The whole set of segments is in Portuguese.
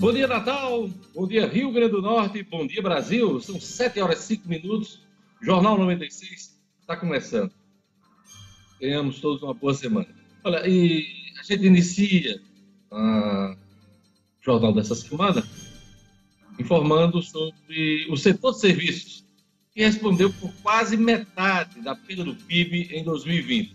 Bom dia, Natal. Bom dia, Rio Grande do Norte. Bom dia, Brasil. São 7 horas e 5 minutos. Jornal 96 está começando. Tenhamos todos uma boa semana. Olha, e a gente inicia o jornal dessa semana informando sobre o setor de serviços, que respondeu por quase metade da perda do PIB em 2020.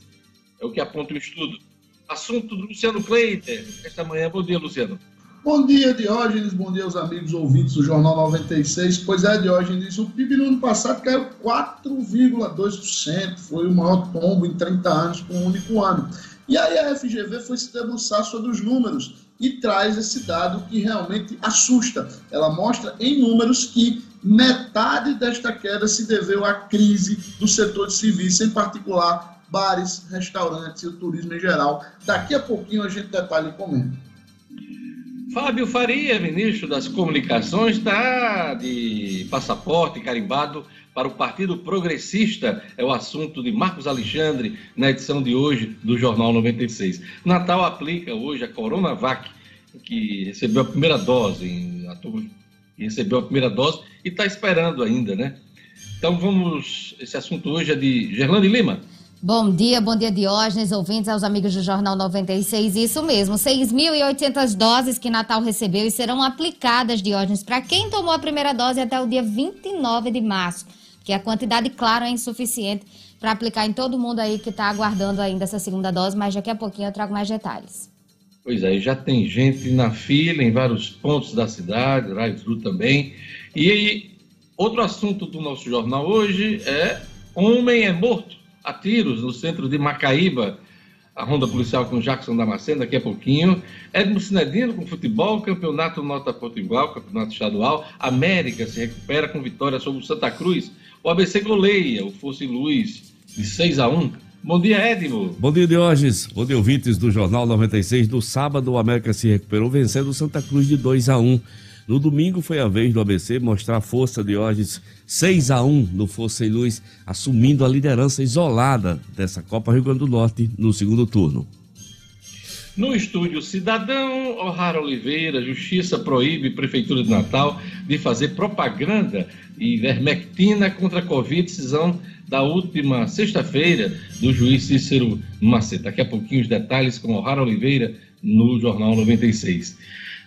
É o que aponta o estudo. Assunto do Luciano Kleiter, esta manhã. Bom dia, Luciano. Bom dia, Diógenes. Bom dia aos amigos ouvintes do Jornal 96. Pois é, Diógenes, o PIB no ano passado caiu 4,2%. Foi o maior tombo em 30 anos por um único ano. E aí a FGV foi se debruçar sobre os números e traz esse dado que realmente assusta. Ela mostra em números que metade desta queda se deveu à crise do setor de serviços, em particular bares, restaurantes e o turismo em geral. Daqui a pouquinho a gente detalha e comenta. Fábio Faria, ministro das Comunicações, está de passaporte carimbado para o Partido Progressista. É o assunto de Marcos Alexandre na edição de hoje do Jornal 96. Natal aplica hoje a Coronavac, que recebeu a primeira dose, a turma recebeu a primeira dose e está esperando ainda, né? Então vamos. Esse assunto hoje é de Gerlane Lima. Bom dia, bom dia Diógenes, ouvintes aos amigos do Jornal 96. Isso mesmo, 6.800 doses que Natal recebeu e serão aplicadas, Diógenes, para quem tomou a primeira dose até o dia 29 de março, que a quantidade, claro, é insuficiente para aplicar em todo mundo aí que está aguardando ainda essa segunda dose, mas daqui a pouquinho eu trago mais detalhes. Pois é, já tem gente na fila em vários pontos da cidade, Raio também. E aí, outro assunto do nosso jornal hoje é Homem é morto a tiros no centro de Macaíba, a ronda policial com Jackson Damasceno daqui a pouquinho. Edmo Cinedino com futebol, campeonato nota igual, campeonato estadual. América se recupera com vitória sobre o Santa Cruz. O ABC goleia o Fosse Luz de 6 a 1. Bom dia, Edmo. Bom dia, Diógenes. Bom dia, ouvintes do Jornal 96. No sábado, o América se recuperou vencendo o Santa Cruz de 2 a 1. No domingo foi a vez do ABC mostrar força hoje 6 a 1 no Força e Luz, assumindo a liderança isolada dessa Copa Rio Grande do Norte no segundo turno. No estúdio Cidadão, O'Hara Oliveira, Justiça proíbe Prefeitura de Natal de fazer propaganda e vermectina contra a Covid, decisão da última sexta-feira do juiz Cícero Maceta. Daqui a pouquinho os detalhes com O'Hara Oliveira no Jornal 96.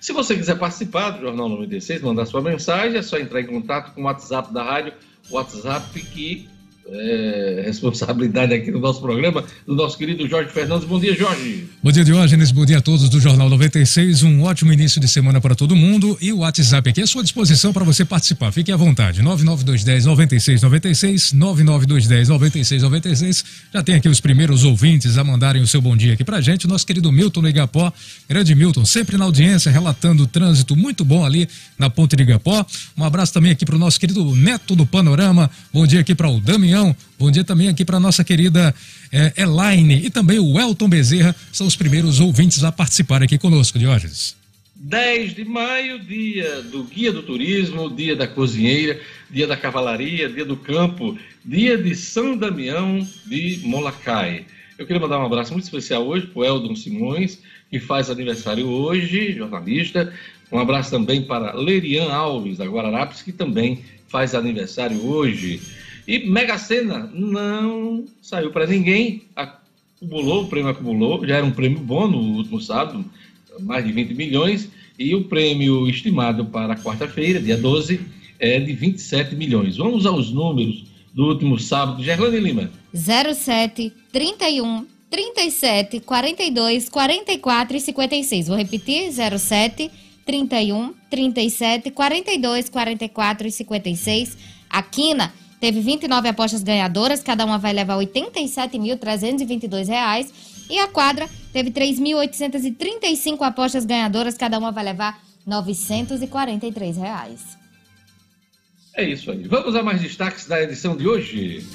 Se você quiser participar do Jornal 96, mandar sua mensagem, é só entrar em contato com o WhatsApp da rádio, WhatsApp que é, responsabilidade aqui no nosso programa, do nosso querido Jorge Fernandes. Bom dia, Jorge. Bom dia, Diógenes. Bom dia a todos do Jornal 96. Um ótimo início de semana para todo mundo. E o WhatsApp aqui à sua disposição para você participar. Fique à vontade. 99210 9696, 99210 9696. Já tem aqui os primeiros ouvintes a mandarem o seu bom dia aqui para gente. Nosso querido Milton Igapó. Grande Milton, sempre na audiência, relatando o trânsito muito bom ali na Ponte de Igapó. Um abraço também aqui para o nosso querido Neto do Panorama. Bom dia aqui para o Damião Bom dia também aqui para nossa querida é, Elaine e também o Elton Bezerra, são os primeiros ouvintes a participar aqui conosco, Diógenes. 10 de maio, dia do guia do turismo, dia da cozinheira, dia da cavalaria, dia do campo, dia de São Damião de Molacai. Eu queria mandar um abraço muito especial hoje para o Eldon Simões, que faz aniversário hoje, jornalista. Um abraço também para Lerian Alves, da Guararapes, que também faz aniversário hoje. E Mega Sena não saiu para ninguém, acumulou, o prêmio acumulou, já era um prêmio bom no último sábado, mais de 20 milhões, e o prêmio estimado para quarta-feira, dia 12, é de 27 milhões. Vamos aos números do último sábado. Gerlane Lima. 07, 31, 37, 42, 44 e 56. Vou repetir: 07, 31, 37, 42, 44 e 56. A Quina Teve 29 apostas ganhadoras, cada uma vai levar R$ 87.322. E a quadra teve 3.835 apostas ganhadoras, cada uma vai levar 943 reais. É isso aí. Vamos a mais destaques da edição de hoje.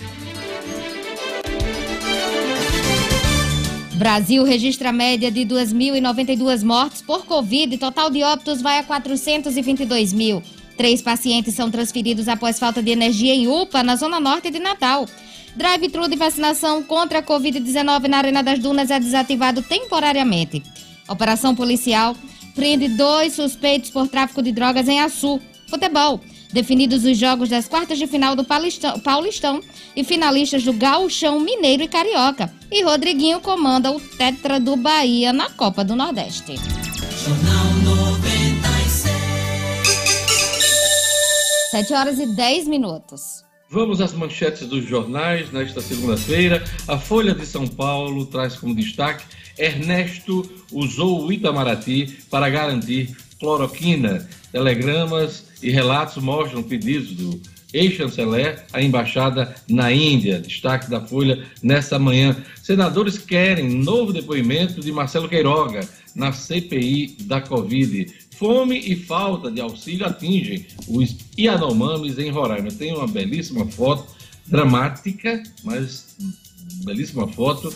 Brasil registra média de 2.092 mortes por Covid, total de óbitos vai a 422 mil. Três pacientes são transferidos após falta de energia em UPA, na zona norte de Natal. Drive-thru de vacinação contra a Covid-19 na Arena das Dunas é desativado temporariamente. Operação policial prende dois suspeitos por tráfico de drogas em Açu. Futebol. Definidos os jogos das quartas de final do Paulistão, Paulistão e finalistas do Gauchão Mineiro e Carioca. E Rodriguinho comanda o Tetra do Bahia na Copa do Nordeste. Jornal 7 horas e 10 minutos. Vamos às manchetes dos jornais nesta segunda-feira. A Folha de São Paulo traz como destaque: Ernesto usou o Itamaraty para garantir cloroquina. Telegramas e relatos mostram pedidos do ex-chanceler à embaixada na Índia. Destaque da Folha nesta manhã. Senadores querem novo depoimento de Marcelo Queiroga na CPI da Covid. Fome e falta de auxílio atingem os Yanomamis em Roraima. Tem uma belíssima foto, dramática, mas belíssima foto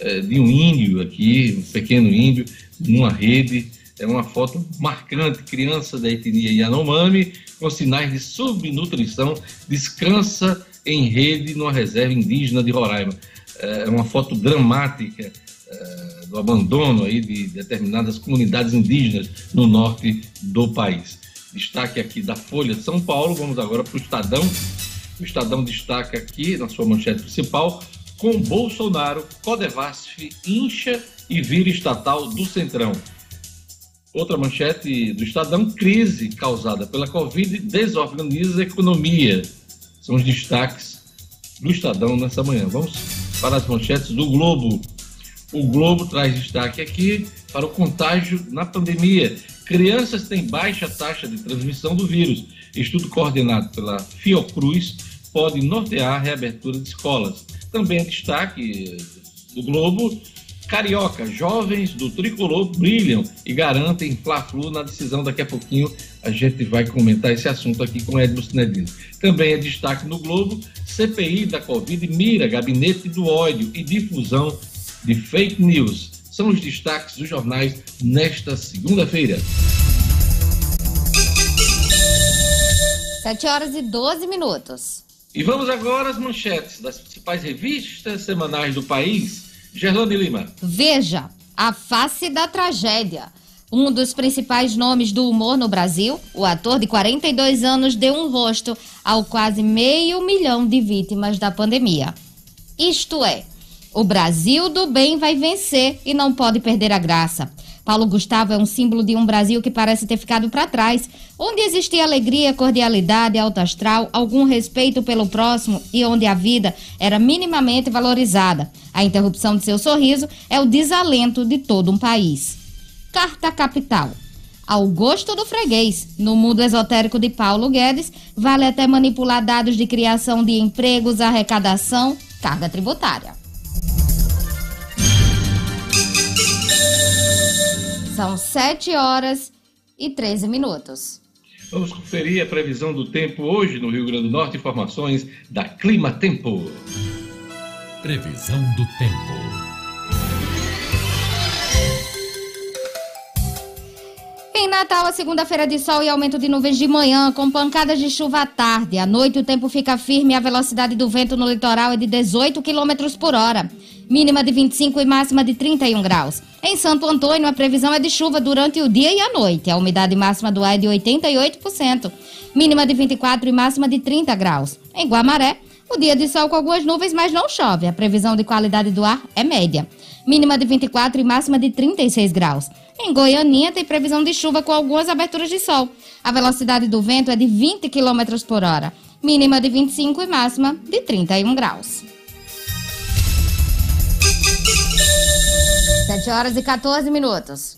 é, de um índio aqui, um pequeno índio, numa rede. É uma foto marcante, criança da etnia Yanomami, com sinais de subnutrição, descansa em rede numa reserva indígena de Roraima. É uma foto dramática é, do abandono aí de determinadas comunidades indígenas no norte do país. Destaque aqui da Folha de São Paulo, vamos agora para o Estadão. O Estadão destaca aqui, na sua manchete principal, com Bolsonaro, Codevasf incha e vira estatal do Centrão. Outra manchete do Estadão, crise causada pela Covid desorganiza a economia. São os destaques do Estadão nessa manhã. Vamos para as manchetes do Globo. O Globo traz destaque aqui para o contágio na pandemia. Crianças têm baixa taxa de transmissão do vírus. Estudo coordenado pela Fiocruz pode nortear a reabertura de escolas. Também destaque do Globo. Carioca, jovens do tricolor brilham e garantem Fla-Flu na decisão. Daqui a pouquinho a gente vai comentar esse assunto aqui com Edmo Sinedino. Também é destaque no Globo, CPI da Covid mira gabinete do ódio e difusão de fake news. São os destaques dos jornais nesta segunda-feira. 7 horas e 12 minutos. E vamos agora às manchetes das principais revistas semanais do país. Gerlane Lima. Veja, a face da tragédia. Um dos principais nomes do humor no Brasil, o ator de 42 anos deu um rosto ao quase meio milhão de vítimas da pandemia. Isto é, o Brasil do bem vai vencer e não pode perder a graça. Paulo Gustavo é um símbolo de um Brasil que parece ter ficado para trás, onde existia alegria, cordialidade, alto astral, algum respeito pelo próximo e onde a vida era minimamente valorizada. A interrupção de seu sorriso é o desalento de todo um país. Carta Capital. Ao gosto do freguês, no mundo esotérico de Paulo Guedes, vale até manipular dados de criação de empregos, arrecadação, carga tributária. São 7 horas e 13 minutos. Vamos conferir a previsão do tempo hoje no Rio Grande do Norte. Informações da Clima Tempo. Previsão do tempo. Em Natal, a segunda-feira de sol e aumento de nuvens de manhã, com pancadas de chuva à tarde. À noite, o tempo fica firme e a velocidade do vento no litoral é de 18 km por hora mínima de 25 e máxima de 31 graus. Em Santo Antônio, a previsão é de chuva durante o dia e a noite. A umidade máxima do ar é de 88%, mínima de 24 e máxima de 30 graus. Em Guamaré, o dia de sol com algumas nuvens, mas não chove. A previsão de qualidade do ar é média, mínima de 24 e máxima de 36 graus. Em Goianinha, tem previsão de chuva com algumas aberturas de sol. A velocidade do vento é de 20 km por hora, mínima de 25 e máxima de 31 graus. 7 horas e 14 minutos.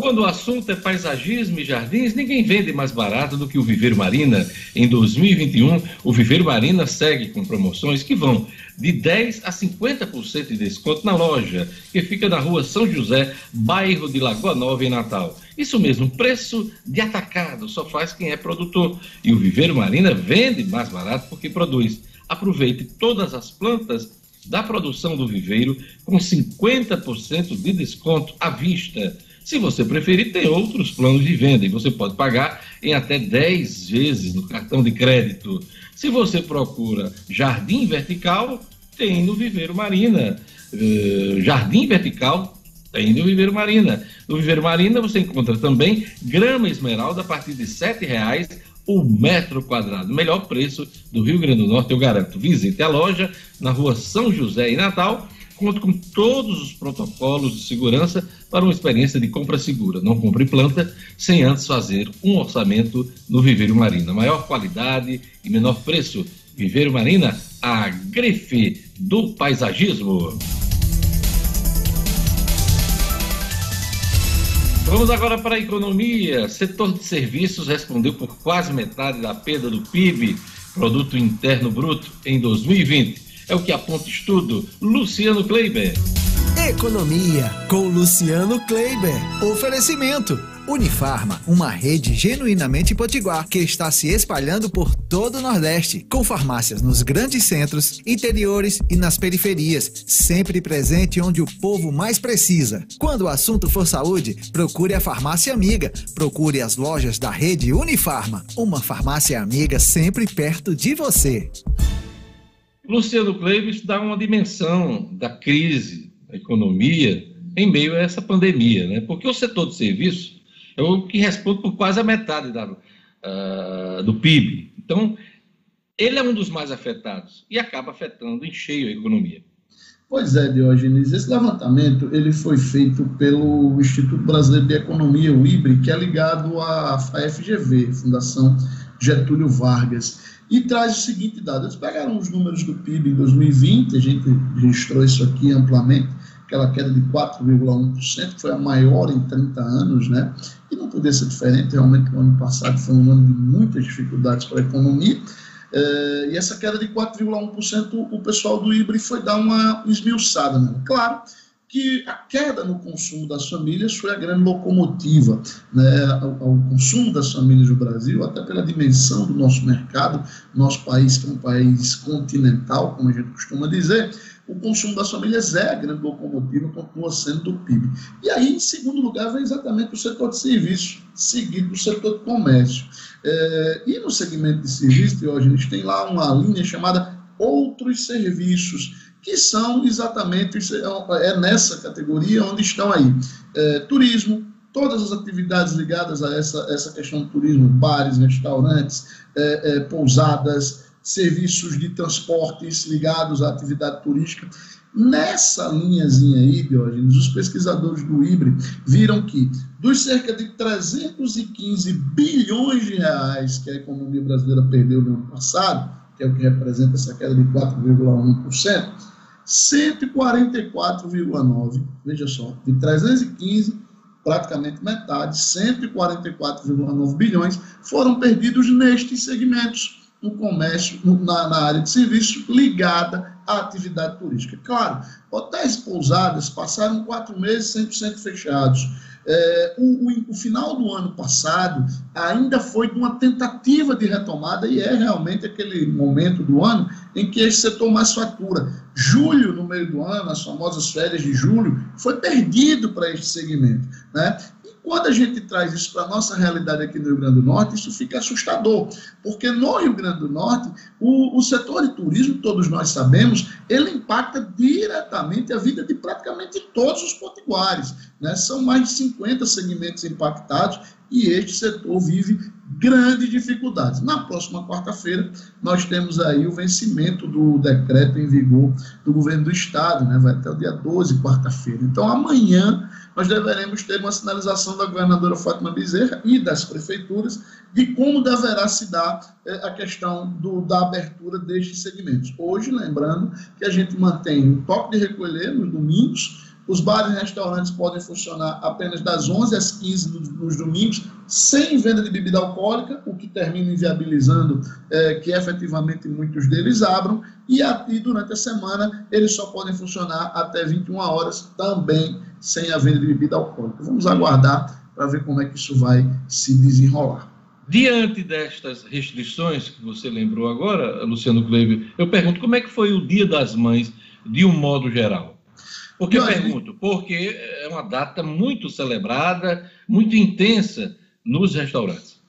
Quando o assunto é paisagismo e jardins, ninguém vende mais barato do que o Viveiro Marina. Em 2021, o Viveiro Marina segue com promoções que vão de 10 a 50% de desconto na loja, que fica na rua São José, bairro de Lagoa Nova, em Natal. Isso mesmo, preço de atacado só faz quem é produtor. E o Viveiro Marina vende mais barato porque produz. Aproveite todas as plantas da produção do viveiro com 50% de desconto à vista. Se você preferir, tem outros planos de venda e você pode pagar em até 10 vezes no cartão de crédito. Se você procura Jardim Vertical, tem no Viveiro Marina. Uh, Jardim Vertical Tem no Viveiro Marina. No Viveiro Marina você encontra também grama esmeralda a partir de R$ 7,00 o metro quadrado. Melhor preço do Rio Grande do Norte, eu garanto. Visite a loja na rua São José, em Natal. Conto com todos os protocolos de segurança para uma experiência de compra segura. Não compre planta sem antes fazer um orçamento no Viveiro Marina. Maior qualidade e menor preço. Viveiro Marina, a grife do paisagismo. Vamos agora para a economia. Setor de serviços respondeu por quase metade da perda do PIB, Produto Interno Bruto, em 2020. É o que aponta estudo Luciano Kleiber. Economia com Luciano Kleiber. Oferecimento Unifarma, uma rede genuinamente potiguar que está se espalhando por todo o Nordeste, com farmácias nos grandes centros, interiores e nas periferias, sempre presente onde o povo mais precisa. Quando o assunto for saúde, procure a farmácia amiga. Procure as lojas da rede Unifarma, uma farmácia amiga sempre perto de você. Luciano Cleves dá uma dimensão da crise da economia em meio a essa pandemia, né? Porque o setor de serviços é o que responde por quase a metade da, uh, do PIB. Então, ele é um dos mais afetados e acaba afetando em cheio a economia. Pois é, Diógenes, esse levantamento ele foi feito pelo Instituto Brasileiro de Economia, o IBRE, que é ligado à FGV, Fundação Getúlio Vargas, e traz o seguinte dado. Eles pegaram os números do PIB em 2020, a gente registrou isso aqui amplamente, aquela queda de 4,1%, que foi a maior em 30 anos, né? E não podia ser diferente, realmente o ano passado foi um ano de muitas dificuldades para a economia. É, e essa queda de 4,1%, o pessoal do IBRE foi dar uma esmiuçada. Né? Claro que a queda no consumo das famílias foi a grande locomotiva. Né? O, o consumo das famílias no Brasil, até pela dimensão do nosso mercado, nosso país, que é um país continental, como a gente costuma dizer, o consumo das famílias é a grande locomotiva, continua sendo do PIB. E aí, em segundo lugar, vem exatamente o setor de serviços, seguido do setor de comércio. É, e no segmento de serviços, hoje a gente tem lá uma linha chamada outros serviços, que são exatamente, é nessa categoria onde estão aí é, turismo, todas as atividades ligadas a essa, essa questão do turismo, bares, restaurantes, é, é, pousadas, serviços de transportes ligados à atividade turística. Nessa linhazinha aí, Diógenes, os pesquisadores do IBRE viram que dos cerca de 315 bilhões de reais que a economia brasileira perdeu no ano passado, que é o que representa essa queda de 4,1%, 144,9, veja só, de 315, praticamente metade, 144,9 bilhões foram perdidos nestes segmentos no comércio, na, na, área de serviço ligada à atividade turística. Claro, hotéis e pousadas passaram quatro meses 100% fechados. É, o, o, o, final do ano passado ainda foi de uma tentativa de retomada e é realmente aquele momento do ano em que esse setor mais fatura. Julho, no meio do ano, as famosas férias de julho, foi perdido para este segmento. Né? Quando a gente traz isso para a nossa realidade aqui no Rio Grande do Norte, isso fica assustador, porque no Rio Grande do Norte, o, o setor de turismo, todos nós sabemos, ele impacta diretamente a vida de praticamente todos os potiguares. Né? São mais de 50 segmentos impactados e este setor vive grandes dificuldades. Na próxima quarta-feira, nós temos aí o vencimento do decreto em vigor do governo do Estado, né? vai até o dia 12, quarta-feira. Então, amanhã, nós deveremos ter uma sinalização da governadora Fátima Bezerra e das prefeituras de como deverá se dar eh, a questão do, da abertura destes segmentos. Hoje, lembrando que a gente mantém o toque de recolher nos domingos, os bares e restaurantes podem funcionar apenas das 11 às 15 nos, nos domingos, sem venda de bebida alcoólica, o que termina inviabilizando é, que efetivamente muitos deles abram, e, a, e durante a semana eles só podem funcionar até 21 horas, também sem a venda de bebida alcoólica. Vamos aguardar para ver como é que isso vai se desenrolar. Diante destas restrições que você lembrou agora, Luciano Cleber, eu pergunto como é que foi o Dia das Mães de um modo geral? Por que eu pergunto? Porque é uma data muito celebrada, muito intensa nos restaurantes.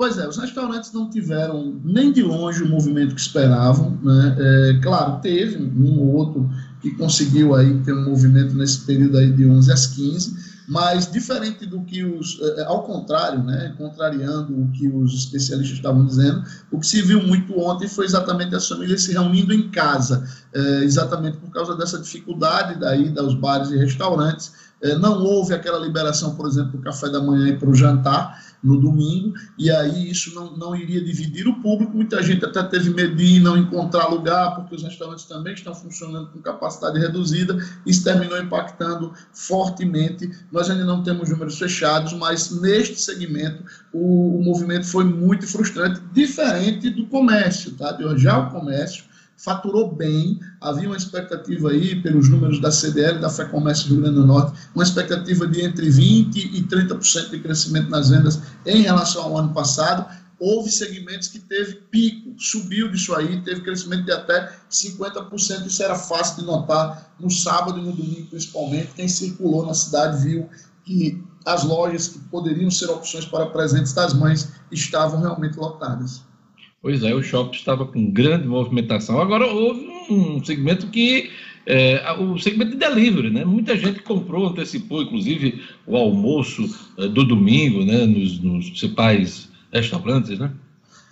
Pois é, os restaurantes não tiveram nem de longe o movimento que esperavam. Né? É, claro, teve um ou outro que conseguiu aí ter um movimento nesse período aí de 11 às 15, mas diferente do que os, é, é, ao contrário, né, contrariando o que os especialistas estavam dizendo, o que se viu muito ontem foi exatamente as famílias se reunindo em casa, é, exatamente por causa dessa dificuldade da ida aos bares e restaurantes. É, não houve aquela liberação, por exemplo, do café da manhã e para o jantar, no domingo, e aí isso não, não iria dividir o público. Muita gente até teve medo de não encontrar lugar, porque os restaurantes também estão funcionando com capacidade reduzida. Isso terminou impactando fortemente. Nós ainda não temos números fechados, mas neste segmento o, o movimento foi muito frustrante, diferente do comércio, tá? Já o comércio faturou bem, havia uma expectativa aí, pelos números da CDL, da FEComércio Rio Grande do Norte, uma expectativa de entre 20% e 30% de crescimento nas vendas em relação ao ano passado. Houve segmentos que teve pico, subiu disso aí, teve crescimento de até 50%. Isso era fácil de notar no sábado e no domingo, principalmente. Quem circulou na cidade viu que as lojas que poderiam ser opções para presentes das mães estavam realmente lotadas. Pois é, o shopping estava com grande movimentação. Agora houve um segmento que. É, o segmento de delivery, né? Muita gente comprou, antecipou, inclusive, o almoço é, do domingo, né? Nos, nos principais restaurantes, né?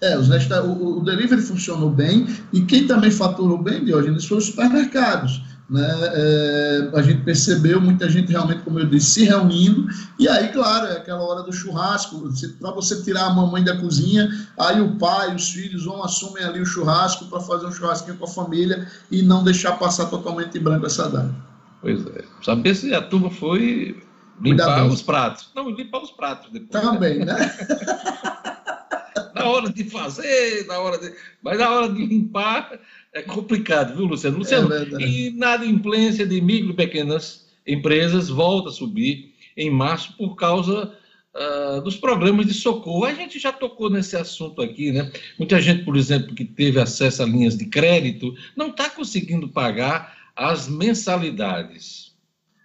É, os resta o, o, delivery funcionou bem e quem também faturou bem, Diógenes, foram os supermercados né, é, a gente percebeu muita gente realmente, como eu disse, se reunindo, e aí, claro, é aquela hora do churrasco, para você tirar a mamãe da cozinha, aí o pai, os filhos vão assumem ali o churrasco para fazer um churrasquinho com a família e não deixar passar totalmente em branco essa data. Pois é, saber se a turma foi limpar os pratos. Não, limpar os pratos depois. Também, né? na hora de fazer, na hora de... mas na hora de limpar é complicado, viu, Luciano? Luciano, é e inadimplência de micro e pequenas empresas volta a subir em março por causa uh, dos programas de socorro. A gente já tocou nesse assunto aqui, né? Muita gente, por exemplo, que teve acesso a linhas de crédito, não está conseguindo pagar as mensalidades.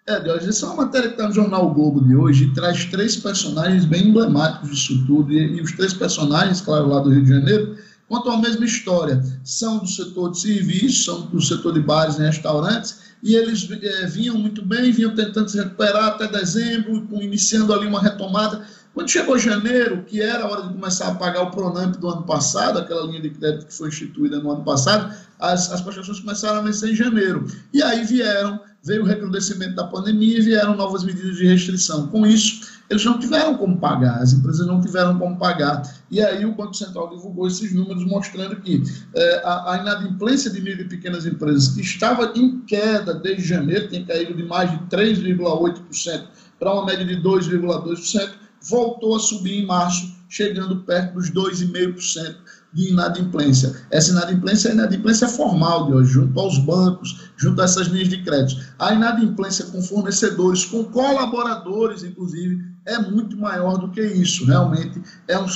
É, Deus, essa é uma matéria que está no Jornal o Globo de hoje e traz três personagens bem emblemáticos disso tudo. E, e os três personagens, claro, lá do Rio de Janeiro, contam a mesma história. São do setor de serviços, são do setor de bares e restaurantes, e eles é, vinham muito bem, vinham tentando se recuperar até dezembro, iniciando ali uma retomada. Quando chegou janeiro, que era a hora de começar a pagar o Pronamp do ano passado, aquela linha de crédito que foi instituída no ano passado, as, as prestações começaram a vencer em janeiro. E aí vieram, veio o recrudescimento da pandemia e vieram novas medidas de restrição. Com isso, eles não tiveram como pagar, as empresas não tiveram como pagar. E aí o Banco Central divulgou esses números mostrando que é, a, inadimplência de micro e pequenas empresas, que estava em queda desde janeiro, tem caído de mais de 3,8% para uma média de 2,2%, voltou a subir em março, chegando perto dos 2,5% de inadimplência. Essa inadimplência é inadimplência formal de hoje, junto aos bancos, junto a essas linhas de crédito. A inadimplência com fornecedores, com colaboradores, inclusive, é muito maior do que isso. Realmente é um,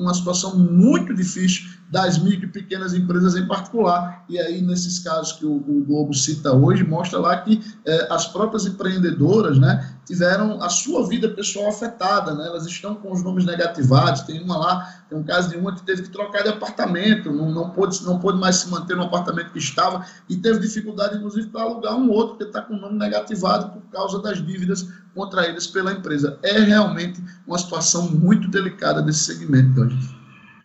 uma situação muito difícil das micro e pequenas empresas em particular. E aí, nesses casos que o, o Globo cita hoje, mostra lá que é, as próprias empreendedoras né, tiveram a sua vida pessoal afetada, né? elas estão com os nomes negativados. Tem uma lá, tem um caso de uma que teve que trocar de apartamento, não, não, pôde, não pôde mais se manter no apartamento que estava e teve dificuldade, inclusive, para alugar um outro, porque está com o nome negativado por causa das dívidas contraídas pela empresa. É realmente uma situação muito delicada desse segmento, hoje.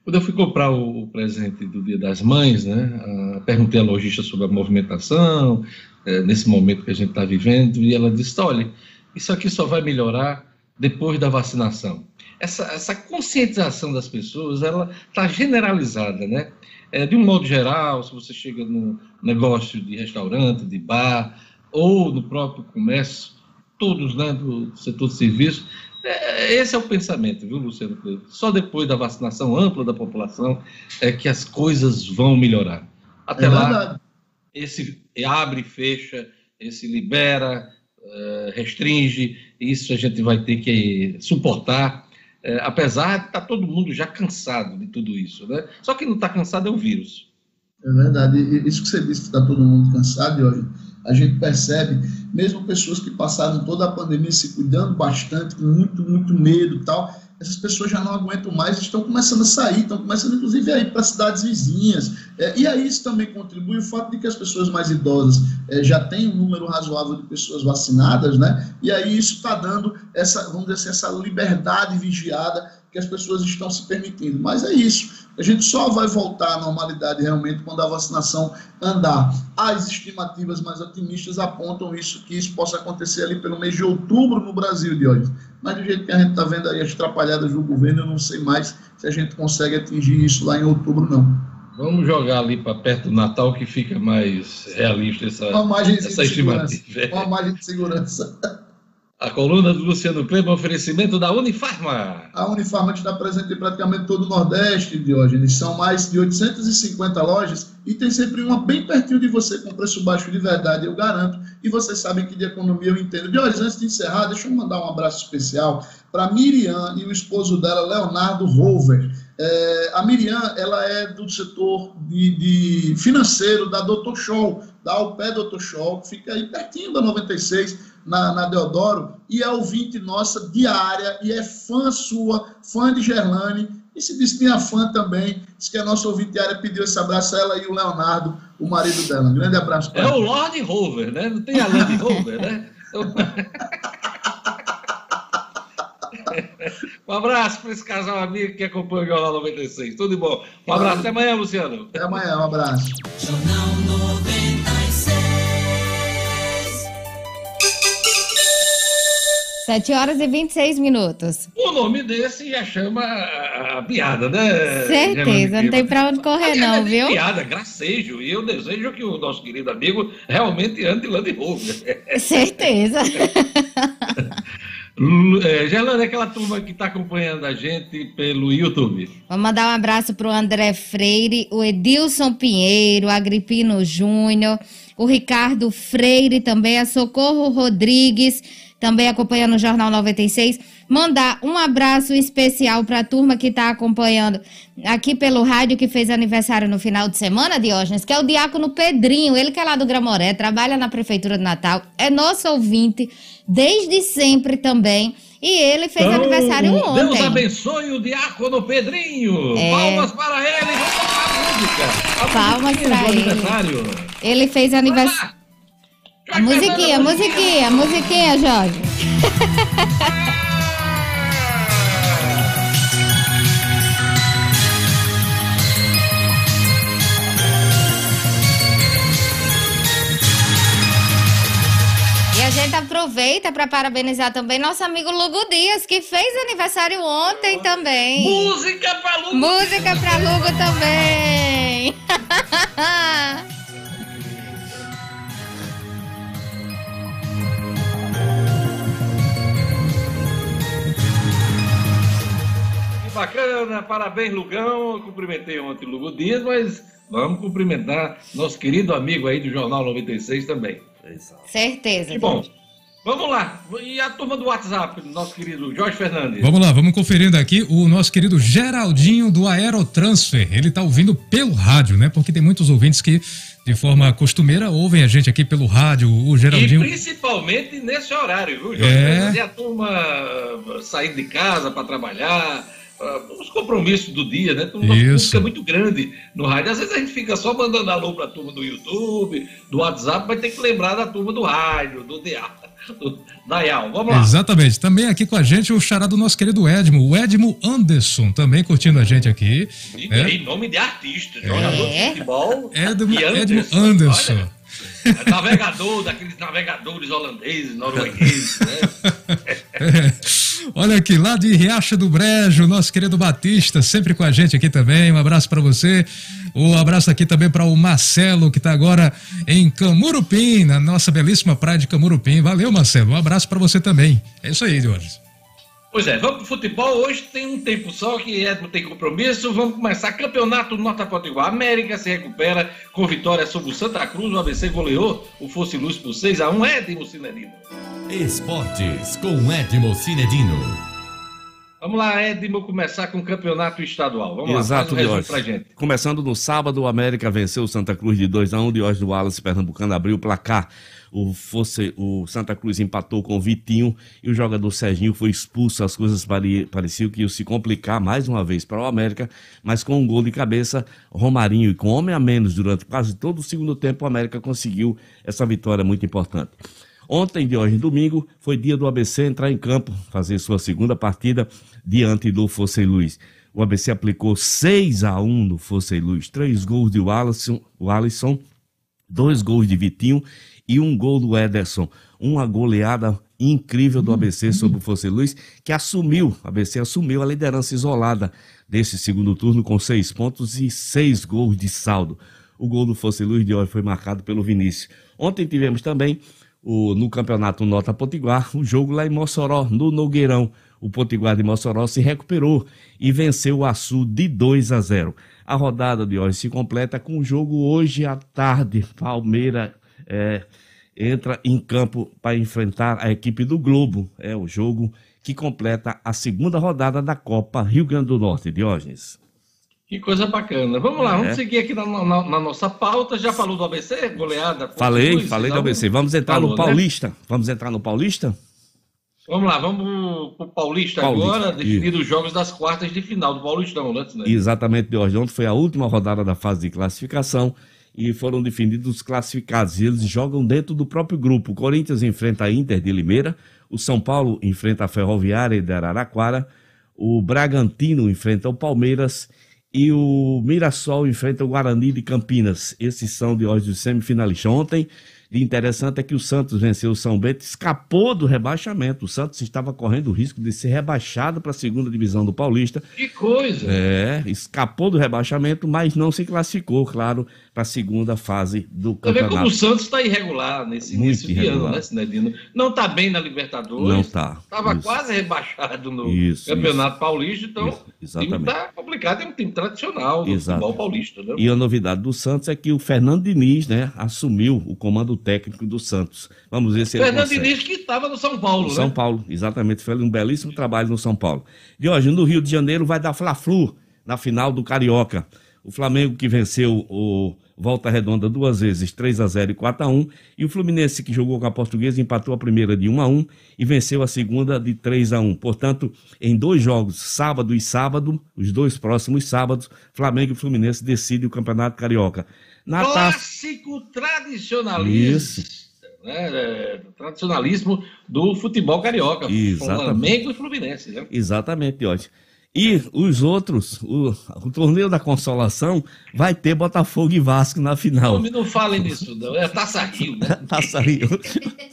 Quando eu fui comprar o, presente do Dia das Mães, né, perguntei à lojista sobre a movimentação, é, nesse momento que a gente está vivendo, e ela disse: olha, isso aqui só vai melhorar depois da vacinação. Essa, essa conscientização das pessoas, ela está generalizada, né? É, de um modo geral, se você chega no negócio de restaurante, de bar, ou no próprio comércio, todos né, do setor de serviço, esse é o pensamento, viu, Luciano? Só depois da vacinação ampla da população é que as coisas vão melhorar. Até é lá, esse abre e fecha, esse libera, uh, restringe, isso a gente vai ter que suportar, apesar de estar tá todo mundo já cansado de tudo isso. Né? Só que não está cansado é o vírus. É verdade. Isso que você disse que está todo mundo cansado, hoje a gente percebe, mesmo pessoas que passaram toda a pandemia se cuidando bastante, com muito, muito medo e tal, essas pessoas já não aguentam mais, estão começando a sair, estão começando inclusive a ir para cidades vizinhas. É, e aí isso também contribui o fato de que as pessoas mais idosas é, já têm um número razoável de pessoas vacinadas, né? E aí isso está dando essa, vamos dizer assim, essa liberdade vigiada que as pessoas estão se permitindo. Mas é isso. A gente só vai voltar à normalidade realmente quando a vacinação andar. As estimativas mais otimistas apontam isso, que isso possa acontecer ali pelo mês de outubro no Brasil de hoje. Mas do jeito que a gente está vendo aí as atrapalhadas do governo, eu não sei mais se a gente consegue atingir isso lá em outubro, não. Vamos jogar ali para perto do Natal que fica mais realista essa, essa estimativa. Uma margem de segurança. A coluna do Luciano Kleber, oferecimento da Unifarma. A Unifarma está presente em praticamente todo o Nordeste, Diógenes. São mais de 850 lojas e tem sempre uma bem pertinho de você com preço baixo de verdade, eu garanto. E vocês sabem que de economia eu entendo. Diógenes, antes de encerrar, deixa eu mandar um abraço especial para Miriam e o esposo dela, Leonardo Rover. É, a Miriam, ela é do setor de, de financeiro da Doutor Show, da Alpé Doutor Show, que fica aí pertinho da 96, na, na Deodoro e é ouvinte nossa diária e é fã sua, fã de Gerlane. E se diz que minha fã também, diz que a nossa ouvinte diária pediu esse abraço a ela e o Leonardo, o marido dela. Um grande abraço para É o Lord Rover, né? Não tem a Land Rover, né? um abraço para esse casal amigo que acompanha o Jornal 96. Tudo de bom. Um abraço. Até amanhã, Luciano. Até amanhã. Um abraço. Jornal 7 horas e 26 minutos. O nome desse já chama a piada, né? Certeza, não tem pra onde correr, não, é viu? Piada, gracejo. E eu desejo que o nosso querido amigo realmente ande Land Rover. Certeza. É, Gelane, aquela turma que está acompanhando a gente pelo YouTube. Vamos mandar um abraço para o André Freire, o Edilson Pinheiro, o Agripino Júnior, o Ricardo Freire também, a Socorro Rodrigues, também acompanhando o Jornal 96. Mandar um abraço especial para a turma que está acompanhando aqui pelo rádio, que fez aniversário no final de semana, Diógenes, que é o Diácono Pedrinho, ele que é lá do Gramoré, trabalha na Prefeitura de Natal, é nosso ouvinte desde sempre também. E ele fez então, aniversário ontem. Deus abençoe o Diácono Pedrinho. É... Palmas para ele. Vamos a música. A Palmas para ele. Ele fez aniversário. A musiquinha, a musiquinha, a musiquinha, Jorge. E a gente aproveita para parabenizar também nosso amigo Lugo Dias, que fez aniversário ontem também. Música para Lugo! Música para Lugo também! bacana, parabéns, Lugão. Eu cumprimentei ontem o Lugo Dias, mas vamos cumprimentar nosso querido amigo aí do Jornal 96 também. Certeza. Que bom. Vamos lá. E a turma do WhatsApp, nosso querido Jorge Fernandes? Vamos lá, vamos conferindo aqui o nosso querido Geraldinho do Aerotransfer. Ele está ouvindo pelo rádio, né? Porque tem muitos ouvintes que, de forma costumeira, ouvem a gente aqui pelo rádio. O Geraldinho. E principalmente nesse horário, viu, Jorge? É... E a turma saindo de casa para trabalhar os compromissos do dia, né? Então, Isso. é muito grande no rádio. Às vezes a gente fica só mandando alô para a turma do YouTube, do WhatsApp, mas tem que lembrar da turma do rádio, do DA. Do Dayal, vamos lá. Exatamente. Também aqui com a gente o xará do nosso querido Edmo, o Edmo Anderson, também curtindo a gente aqui. E né? em nome de artista, jogador é. de futebol. Edmo Anderson. Edmo Anderson. Olha, navegador, daqueles navegadores holandeses, noruegueses, né? É. Olha aqui, lá de Riacha do Brejo, nosso querido Batista, sempre com a gente aqui também. Um abraço para você. Um abraço aqui também para o Marcelo, que está agora em Camurupim, na nossa belíssima praia de Camurupim. Valeu, Marcelo. Um abraço para você também. É isso aí, Diógenes. Pois é, vamos pro futebol. Hoje tem um tempo só que Edmo tem compromisso. Vamos começar campeonato Nota Potiguar. América se recupera com vitória sobre o Santa Cruz. O ABC goleou o Fosse Luz por 6 a 1 Edmo Cinedino. Esportes com Edmo Cinedino. Vamos lá, Edmo, começar com o campeonato estadual. Vamos Exato, lá, faz um pra gente. Começando no sábado, o América venceu o Santa Cruz de 2 a 1 Diógenes Wallace Pernambucano abriu o placar. O, fosse, o Santa Cruz empatou com o Vitinho e o jogador Serginho foi expulso. As coisas pare, pareciam que iam se complicar mais uma vez para o América, mas com um gol de cabeça, Romarinho e com homem a menos durante quase todo o segundo tempo, o América conseguiu essa vitória muito importante. Ontem, de hoje, domingo, foi dia do ABC entrar em campo, fazer sua segunda partida diante do Fossey Luiz. O ABC aplicou 6 a 1 no Fossey Luiz, três gols de Wallace, Alisson, dois gols de Vitinho e um gol do Ederson. Uma goleada incrível do ABC sobre o Fossey Luiz, que assumiu, ABC assumiu a liderança isolada desse segundo turno com seis pontos e seis gols de saldo. O gol do Fossey Luiz de hoje foi marcado pelo Vinícius. Ontem tivemos também o, no campeonato Nota Potiguar, o jogo lá em Mossoró, no Nogueirão. O Potiguar de Mossoró se recuperou e venceu o Açu de 2 a 0. A rodada de hoje se completa com o jogo hoje à tarde. Palmeira é, entra em campo para enfrentar a equipe do Globo. É o jogo que completa a segunda rodada da Copa Rio Grande do Norte, Diógenes. Que coisa bacana. Vamos lá, É. vamos seguir aqui na, na- na nossa pauta. Já falou do ABC? Goleada? Falei, Luiz, falei do ABC. Vamos entrar falou, no né? Paulista. Vamos entrar no Paulista? Vamos lá, vamos pro Paulista, Paulista, agora, definir os jogos das quartas de final do Paulistão, né? Tinei? Exatamente, de hoje. Ontem foi a última rodada da fase de classificação e foram definidos os classificados. E eles jogam dentro do próprio grupo. O Corinthians enfrenta a Inter de Limeira, o São Paulo enfrenta a Ferroviária de Araraquara, o Bragantino enfrenta o Palmeiras e o Mirassol enfrenta o Guarani de Campinas. Esses são de hoje os semifinalistas. Ontem, de interessante é que o Santos venceu o São Bento, escapou do rebaixamento. O Santos estava correndo o risco de ser rebaixado para a segunda divisão do Paulista. Que coisa! É, escapou do rebaixamento, mas não se classificou, claro, para a segunda fase do Você vê como o campeonato. Santos está irregular nesse Muito início de ano, irregular. né, Sinedino? Não está bem na Libertadores. Não tá. Estava Isso. quase rebaixado no Isso, Campeonato Paulista, então Isso, o time exatamente. está complicado, é um time tradicional do Exato. futebol paulista, né? E a novidade do Santos é que o Fernando Diniz, né, assumiu o comando técnico do Santos. Vamos ver se ele Fernando consegue. Diniz que estava no São Paulo, No né? São Paulo, exatamente. Fez um belíssimo trabalho no São Paulo. De hoje, no Rio de Janeiro, vai dar Fla-Flu na final do Carioca. O Flamengo que venceu o Volta Redonda duas vezes, 3 a 0 e 4 a 1 E o Fluminense que jogou com a Portuguesa empatou a primeira de 1 a 1 e venceu a segunda de 3 a 1 Portanto, em dois jogos, sábado e sábado, os dois próximos sábados, Flamengo e Fluminense decidem o Campeonato Carioca. Na taça. Clássico tradicionalista. Né? É, tradicionalismo do futebol carioca. Exatamente. Flamengo e Fluminense, né? Exatamente, Diógenes. E os outros, o, o torneio da consolação vai ter Botafogo e Vasco na final. Não, não falem disso, não. É Taça Rio, né? Taça Rio,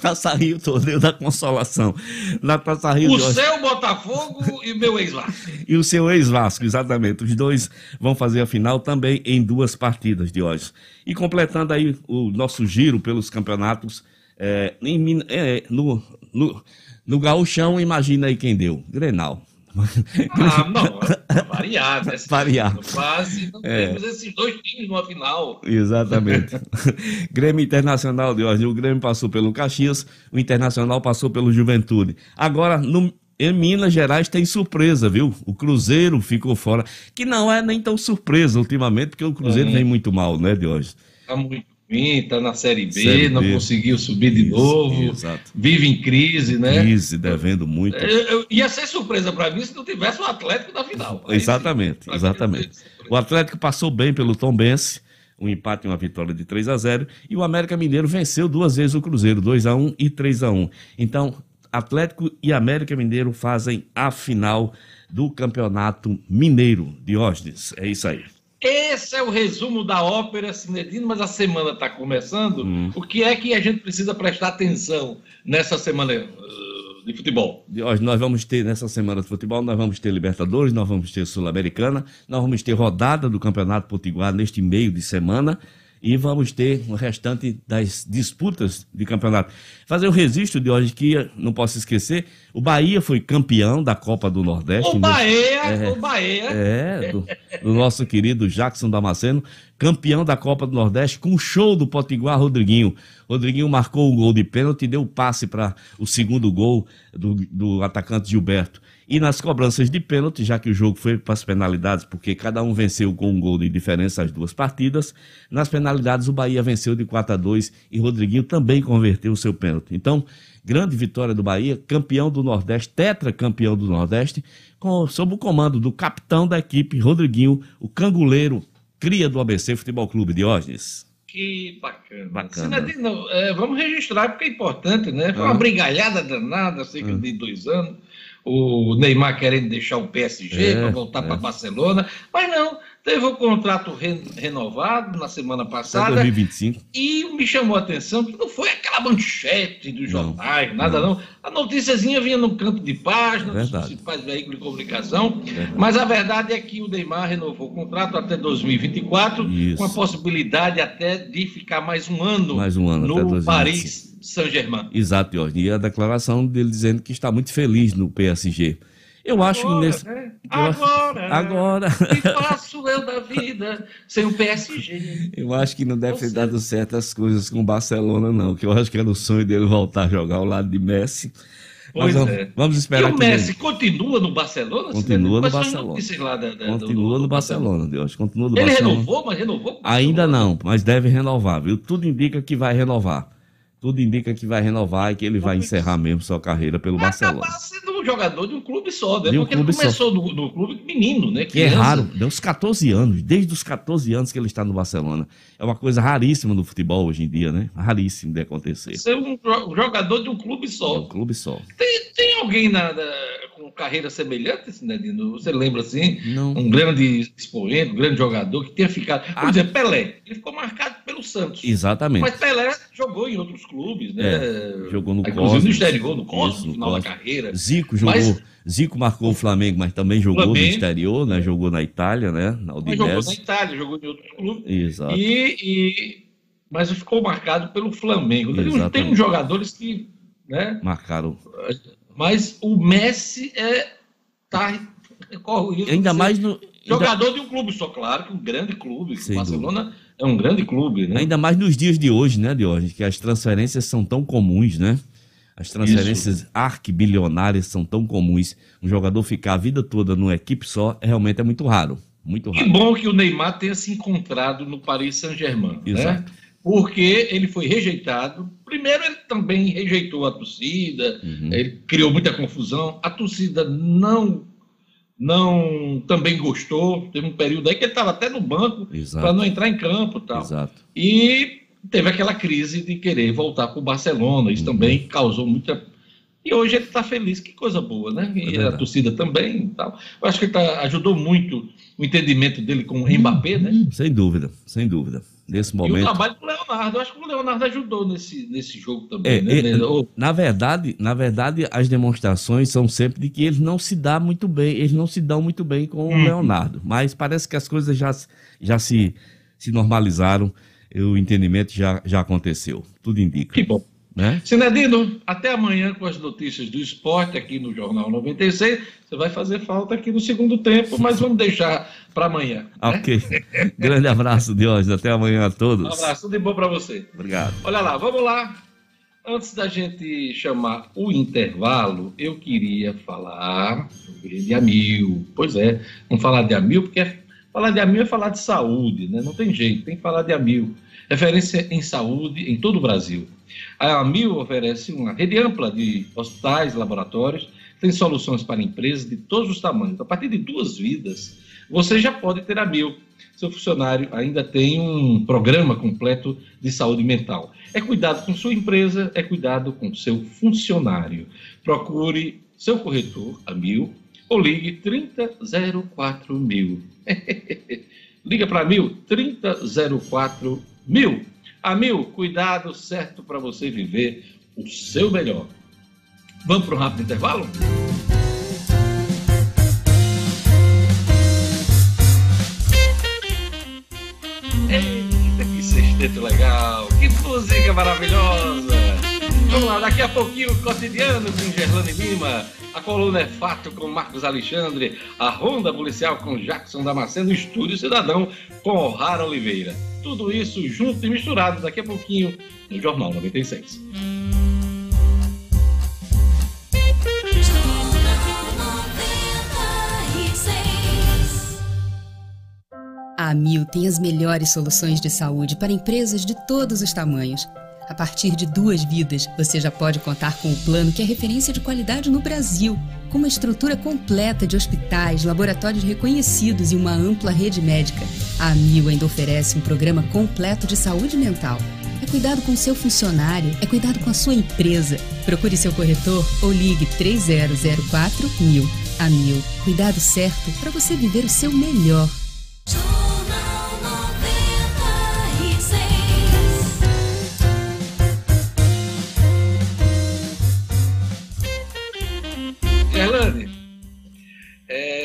Taça Rio, torneio da consolação. Na Taça Rio, O seu Botafogo e o meu ex-Vasco. e o seu ex-Vasco, exatamente. Os dois vão fazer a final também em duas partidas, Diógenes. E completando aí o nosso giro pelos campeonatos, é, em é, no, no, no Gauchão, imagina aí quem deu, Grenal. Ah, não, é variar, né? Variar. Quase não É. temos esses dois times numa final. Exatamente. Grêmio Internacional de hoje. O Grêmio passou pelo Caxias, o Internacional passou pelo Juventude. Agora, no- em Minas Gerais tem surpresa, viu? O Cruzeiro ficou fora, que não é nem tão surpresa ultimamente, porque o Cruzeiro Uhum. vem muito mal, né, de hoje. Tá muito ruim, tá na Série B, Série não B. conseguiu subir de Isso, novo, Exato. vive em crise, né? Crise, devendo muito. Eu- eu- ia ser surpresa para mim se não tivesse o Atlético na final. Exatamente, exatamente. O Atlético passou bem pelo Tombense, um empate e uma vitória de 3 a 0 e o América Mineiro venceu duas vezes o Cruzeiro, 2 a 1 e 3 a 1 Então, Atlético e América Mineiro fazem a final do Campeonato Mineiro, Diógenes. É isso aí. Esse é o resumo da ópera Cinedino, mas a semana está começando. Hum. O que é que a gente precisa prestar atenção nessa semana eh, de futebol? Diógenes, nós vamos ter nessa semana de futebol, nós vamos ter Libertadores, nós vamos ter Sul-Americana, nós vamos ter rodada do Campeonato Potiguar neste meio de semana e vamos ter o restante das disputas de campeonato. Fazer o registro de hoje que não posso esquecer, o Bahia foi campeão da Copa do Nordeste. O né? Bahia, É. o Bahia. É, do, do nosso querido Jackson Damasceno, campeão da Copa do Nordeste, com o show do Potiguar Rodriguinho. Rodriguinho marcou o gol de pênalti e deu o passe para o segundo gol do, do atacante Gilberto. E nas cobranças de pênalti, já que o jogo foi para as penalidades, porque cada um venceu com um gol de diferença as duas partidas, nas penalidades o Bahia venceu de 4 a 2 e Rodriguinho também converteu o seu pênalti. Então, grande vitória do Bahia, campeão do Nordeste, tetracampeão do Nordeste, com, sob o comando do capitão da equipe, Rodriguinho, o canguleiro, cria do ABC Futebol Clube, Diógenes. Que bacana. Bacana. Sinadino, é, vamos registrar porque é importante, né? Foi uma Ah. brigalhada danada, cerca Ah. de dois anos. O Neymar querendo deixar o PSG É, para voltar é. para Barcelona. Mas não, teve o contrato re- renovado na semana passada. 2025. E me chamou a atenção que não foi aquela manchete dos Não, jornais, nada não. A noticiazinha vinha no canto de página, dos principais veículos de comunicação. Verdade. Mas a verdade é que o Neymar renovou o contrato até 2024, Isso. com a possibilidade até de ficar mais um ano, Mais um ano, no 2025. Paris Saint-Germain. Exato, Diógenes. E a declaração dele dizendo que está muito feliz no PSG. Eu acho que Agora, nesse. né? eu acho- Agora, Agora. que faço eu da vida sem o PSG? Eu acho que não deve Ou ter seja- dado certo as coisas com o Barcelona, não. Que eu acho que era o sonho dele voltar a jogar ao lado de Messi. Pois vamos, é. vamos E esperar o que ele- Messi continua no Barcelona? Continua no Barcelona. lá da- da- continua do no Barcelona, Deus. Continua no Ele Barcelona. renovou, mas renovou? o Ainda não, mas deve renovar, viu? Tudo indica que vai renovar. Tudo indica que vai renovar e que ele vai encerrar mesmo sua carreira pelo Vai Barcelona. acabar sendo um jogador de um clube só, né? De um Porque ele começou no, no clube menino, né? Que é raro, deu uns 14 anos, desde os 14 anos que ele está no Barcelona. É uma coisa raríssima no futebol hoje em dia, né? Raríssimo de acontecer. Ser um jo- jogador de um clube É só. um clube só. Tem, tem alguém na, na- com carreira semelhante, Sinedino? Você lembra assim? Não. Um grande expoente, um grande jogador que tenha ficado. Por Ah. exemplo, Pelé. Ele ficou marcado pelo Santos. Exatamente. Mas Pelé jogou em outros clubes, né? É, jogou no Inclusive Cosmos. no exterior, no Cosmos, no no final Cosmos. da carreira. Zico jogou. Mas- Zico marcou o Flamengo, mas também jogou no Flamengo. exterior, né? Jogou na Itália, né? Na Mas jogou na Udinese. Itália, jogou em outros clubes. Exato. E, e- mas ficou marcado pelo Flamengo. Tem, Exatamente. tem uns jogadores que. Né? Marcaram. Mas o Messi é. Tá, corre o risco Ainda mais no. Ainda, Jogador de um clube só, claro, que um grande clube. que O Barcelona é um grande clube, né? ainda mais nos dias de hoje, né, Diógenes? Que as transferências são tão comuns, né? As transferências arquibilionárias são tão comuns. Um jogador ficar a vida toda numa equipe só realmente é muito raro. Muito Que raro. bom que o Neymar tenha se encontrado no Paris Saint-Germain, né? Porque ele foi rejeitado. Primeiro, ele também rejeitou a torcida, Uhum. ele criou muita confusão. A torcida não, não também gostou. Teve um período aí que ele estava até no banco para não entrar em campo, e tal. Exato. E teve aquela crise de querer voltar para o Barcelona. Isso Uhum. também causou muita. E hoje ele está feliz, que coisa boa, né? E a É verdade. torcida também tal. Eu acho que tá, ajudou muito o entendimento dele com o Mbappé, né? Sem dúvida, sem dúvida. Nesse E o momento. trabalho do Leonardo. Eu acho que o Leonardo ajudou nesse, nesse jogo também, É, né? Ô, na verdade, na verdade, as demonstrações são sempre de que eles não se dá muito bem, eles não se dão muito bem com o Uhum. Leonardo. Mas parece que as coisas já, já se, se normalizaram, e o entendimento já, já aconteceu. Tudo indica. Que bom. Né? Sinedino, até amanhã com as notícias do esporte aqui no Jornal 96. Você vai fazer falta aqui no segundo tempo, mas vamos deixar para amanhã. né? Ok. Grande abraço, Diógenes. Até amanhã a Um todos. abraço, tudo de bom para você. Obrigado. Olha lá, vamos lá. Antes da gente chamar o intervalo, eu queria falar de Amil. Pois é, vamos falar de Amil, porque falar de Amil é falar de saúde, né? Não tem jeito, tem que falar de Amil. Referência em saúde em todo o Brasil. A Amil oferece uma rede ampla de hospitais, laboratórios, tem soluções para empresas de todos os tamanhos. A partir de duas vidas, você já pode ter a Amil. Seu funcionário ainda tem um programa completo de saúde mental. É cuidado com sua empresa, é cuidado com seu funcionário. Procure seu corretor, a Mil, ou ligue 3004 mil. Liga para Mil, 3004 mil. A Mil, cuidado certo para você viver o seu melhor. Vamos para um rápido intervalo? Eita, que sexteto legal! Que música maravilhosa! Vamos lá, daqui a pouquinho, cotidiano com Gerlane Lima. a coluna é Fato com Marcos Alexandre, a Ronda Policial com Jackson Damasceno, o Estúdio Cidadão com O'Hara Oliveira. Tudo isso junto e misturado daqui a pouquinho no Jornal 96. A Mil tem as melhores soluções de saúde para empresas de todos os tamanhos. A partir de duas vidas, você já pode contar com o plano que é referência de qualidade no Brasil, com uma estrutura completa de hospitais, laboratórios reconhecidos e uma ampla rede médica. A Mil ainda oferece um programa completo de saúde mental. É cuidado com seu funcionário, é cuidado com a sua empresa. Procure seu corretor ou ligue 3004 mil. A Mil, cuidado certo para você viver o seu melhor.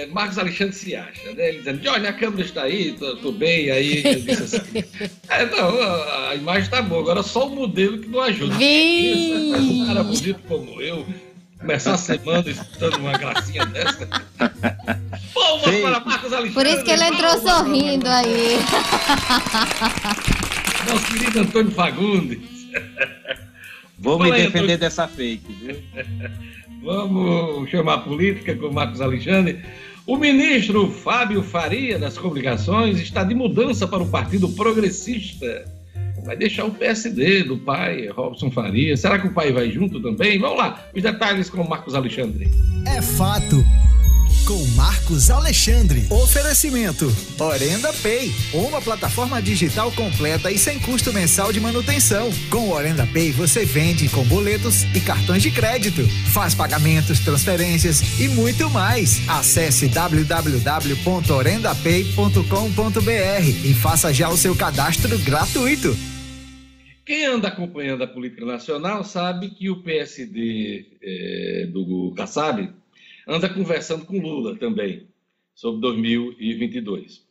É, Marcos Alexandre se acha, né? Ele dizendo, olha, a câmera está aí, tô, tô bem, aí eu disse assim, é, não, a, a imagem está boa, agora só o modelo que não ajuda. Vim! Um cara bonito como eu, começar a semana escutando uma gracinha dessa. Palmas para Marcos Alexandre! Por isso que ele entrou palmas sorrindo aí. Nosso querido Antônio Fagundes. Vou Fala me defender Antônio. dessa fake, viu? Vamos chamar a política com o Marcos Alexandre. O ministro Fábio Faria das Comunicações está de mudança para o Partido Progressista. Vai deixar o PSD do pai, Robson Faria. Será que o pai vai junto também? Vamos lá, os detalhes com o Marcos Alexandre. É fato. Com Marcos Alexandre. Oferecimento: Orenda Pay, uma plataforma digital completa e sem custo mensal de manutenção. Com Orenda Pay você vende com boletos e cartões de crédito, faz pagamentos, transferências e muito mais. Acesse www.orendapay.com.br e faça já o seu cadastro gratuito. Quem anda acompanhando a política nacional sabe que o PSD eh, do Kassab anda conversando com Lula também sobre 2022.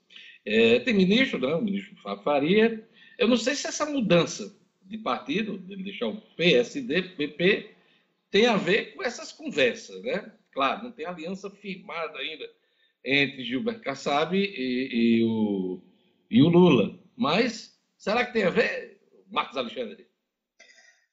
Eh, tem ministro, né, o ministro Fábio Faria. Eu não sei se essa mudança de partido, dele deixar o PSD, PP, tem a ver com essas conversas, né? Claro, não tem aliança firmada ainda entre Gilberto Kassab e, e o, e o Lula. Mas será que tem a ver, Marcos Alexandre?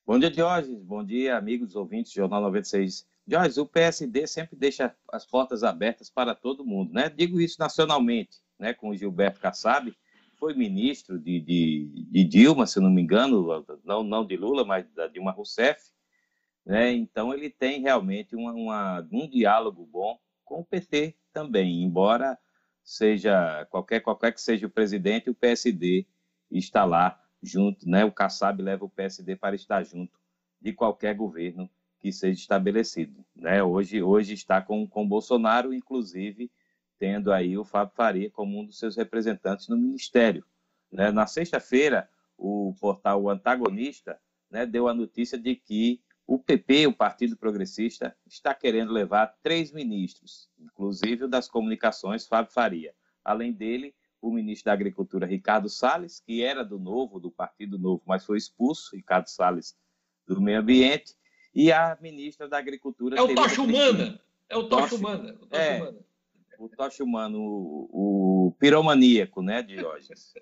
Bom dia, Diógenes. Bom dia, amigos ouvintes do Jornal 96. Diógenes, o PSD sempre deixa as portas abertas para todo mundo, né? Digo isso nacionalmente, né? Com o Gilberto Kassab, foi ministro de, de, de Dilma, se não me engano, não, não de Lula, mas da Dilma Rousseff, né? Então ele tem realmente uma, uma, um diálogo bom com o PT também, embora seja qualquer, qualquer que seja o presidente, o PSD está lá junto, né? O Kassab leva o PSD para estar junto de qualquer governo que seja estabelecido, né? Hoje, hoje está com com Bolsonaro, inclusive tendo aí o Fábio Faria como um dos seus representantes no ministério, né? Na sexta-feira, o portal Antagonista, né, deu a notícia de que o PP, o Partido Progressista, está querendo levar três ministros, inclusive o das comunicações, Fábio Faria. Além dele, o ministro da Agricultura, Ricardo Salles, que era do Novo, do Partido Novo, mas foi expulso, Ricardo Salles, do Meio Ambiente, e a ministra da Agricultura... É o Tocha. Humana. É o Tocha Tocha- Humana. O Tocha é. Humana. O Tocha Humano, o, o piromaníaco, né, Diógenes?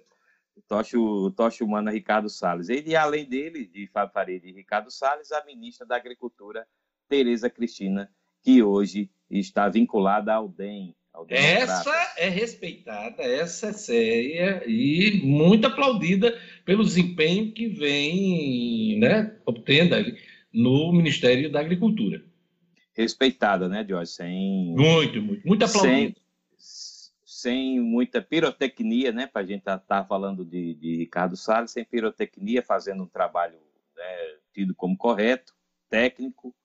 O Tocha, o Tocha Humano, Ricardo Salles. E, além dele, de Fábio Faria e Ricardo Salles, a ministra da Agricultura, Tereza Cristina, que hoje está vinculada ao DEM, ao. Essa é respeitada, essa é séria e muito aplaudida pelo desempenho que vem né, obtendo ali no Ministério da Agricultura. Respeitada, né, Diógenes? Sem, Muito, muito, muito sem, aplaudida. sem muita pirotecnia, né? Para a gente estar tá, falando de, de Ricardo Salles, sem pirotecnia, fazendo um trabalho né, tido como correto, técnico,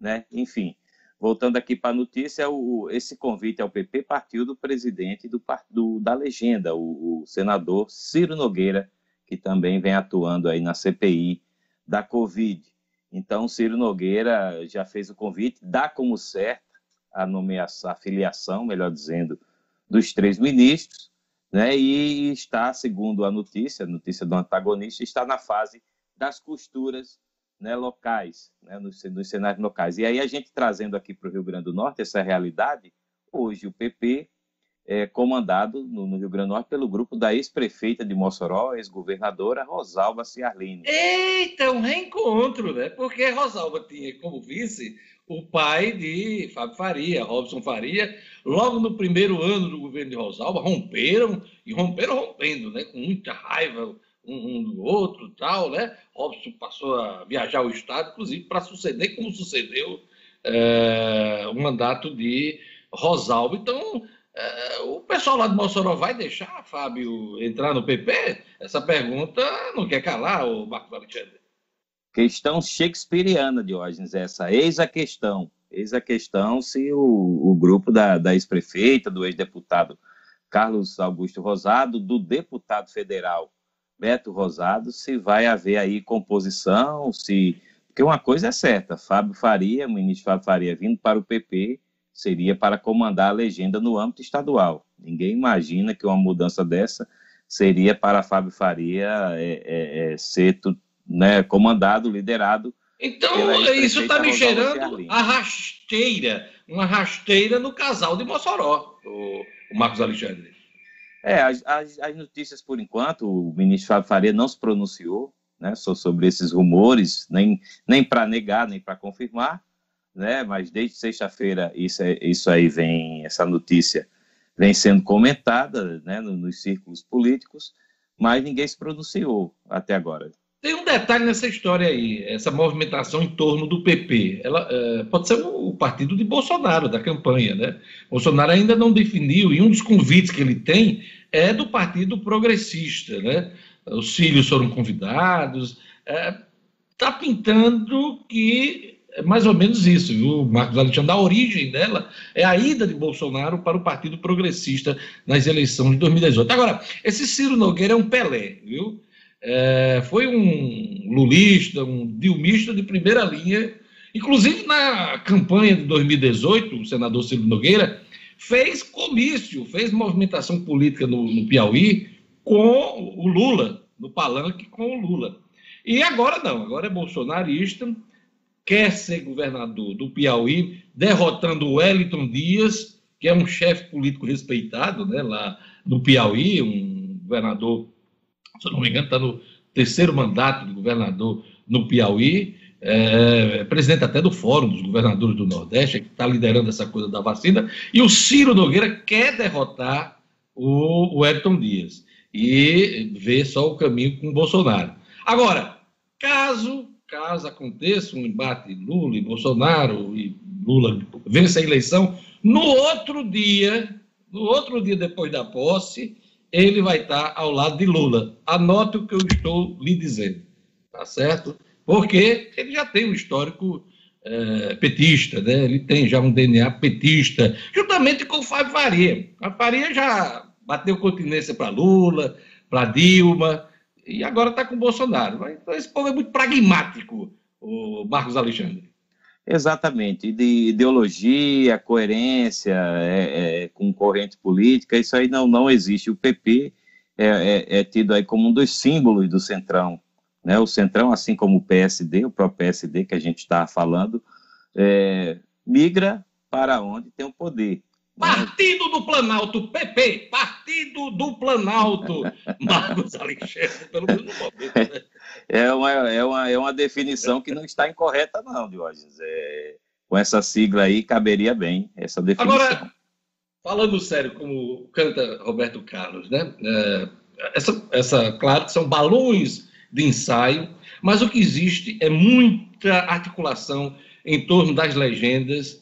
né? Enfim, voltando aqui para a notícia, o, esse convite ao PP partiu do presidente do, do- da legenda, o, o senador Ciro Nogueira, que também vem atuando aí na CPI da Covid. Então, Ciro Nogueira já fez o convite, dá como certa a nomeação, a filiação, melhor dizendo, dos três ministros, né? E está, segundo a notícia, a notícia do antagonista, está na fase das costuras, né, locais, né, nos, nos cenários locais. E aí a gente trazendo aqui para o Rio Grande do Norte essa realidade, hoje o PP é comandado no, no Rio Grande do Norte pelo grupo da ex-prefeita de Mossoró, ex-governadora Rosalba Ciarline. Eita, um reencontro, né? Porque Rosalba tinha como vice o pai de Fábio Faria, Robson Faria, logo no primeiro ano do governo de Rosalba, romperam, e romperam rompendo, né? Com muita raiva, um, do outro tal, né? Robson passou a viajar o Estado, inclusive, para suceder como sucedeu é, o mandato de Rosalba. Então, o pessoal lá de Mossoró vai deixar, Fábio, entrar no PP? Essa pergunta não quer calar, o Marcos Alexandre. Questão shakespeariana, Diógenes, essa. Eis a questão. Eis a questão se o, o grupo da, da ex-prefeita, do ex-deputado Carlos Augusto Rosado, do deputado federal Beto Rosado, se vai haver aí composição, se. Porque uma coisa é certa, Fábio Faria, o ministro Fábio Faria vindo para o PP, seria para comandar a legenda no âmbito estadual. Ninguém imagina que uma mudança dessa seria para Fábio Faria é, é, é, ser né, comandado, liderado. Então, isso está me cheirando a rasteira, uma rasteira no casal de Mossoró, o, o Marcos Alexandre. É, as, as, as, notícias, por enquanto, o ministro Fábio Faria não se pronunciou né, sobre esses rumores, nem, nem para negar, nem para confirmar, né, mas desde sexta-feira isso, é, isso aí vem, essa notícia vem sendo comentada né, nos círculos políticos, mas ninguém se pronunciou até agora. Tem um detalhe nessa história aí, essa movimentação em torno do PP. Ela é, pode ser o partido de Bolsonaro, da campanha, né? Bolsonaro ainda não definiu, e um dos convites que ele tem é do Partido Progressista, né? Os filhos foram convidados. Está é, pintando que é mais ou menos isso, viu, Marcos Alexandre? A origem dela é a ida de Bolsonaro para o Partido Progressista nas eleições de 2018. Agora, esse Ciro Nogueira é um Pelé, viu? É, foi um lulista, um dilmista de primeira linha. Inclusive, na campanha de 2018, o senador Ciro Nogueira fez comício, fez movimentação política no, no Piauí com o Lula, no palanque com o Lula. E agora não, agora é bolsonarista, quer ser governador do Piauí, derrotando o Wellington Dias, que é um chefe político respeitado né, lá no Piauí, um governador se eu não me engano, está no terceiro mandato de governador no Piauí, é, é, presidente até do Fórum dos Governadores do Nordeste, que está liderando essa coisa da vacina, e o Ciro Nogueira quer derrotar o, o Edson Dias e vê só o caminho com o Bolsonaro. Agora, caso, caso aconteça um embate Lula e Bolsonaro, e Lula vença a eleição, no outro dia, no outro dia depois da posse, ele vai estar ao lado de Lula. Anote o que eu estou lhe dizendo, tá certo? Porque ele já tem um histórico é, petista, né? ele tem já um DNA petista, juntamente com o Fábio Faria. A Faria já bateu continência para Lula, para Dilma, e agora está com o Bolsonaro. Então, esse povo é muito pragmático, o Marcos Alexandre. Exatamente, de ideologia, coerência é, é, com corrente política, isso aí não, não existe. O PP é, é, é, tido aí como um dos símbolos do Centrão. Né? O Centrão, assim como o PSD, o próprio PSD que a gente está falando, é, migra para onde tem o poder. Partido do Planalto, PP, Partido do Planalto, Marcos Alexandre, pelo menos no momento, né? É uma, é, uma, é uma definição que não está incorreta, não, Diógenes. É, com essa sigla aí, caberia bem essa definição. Agora, falando sério, como canta Roberto Carlos, né? É, essa, essa, claro que são balões de ensaio, mas o que existe é muita articulação em torno das legendas é,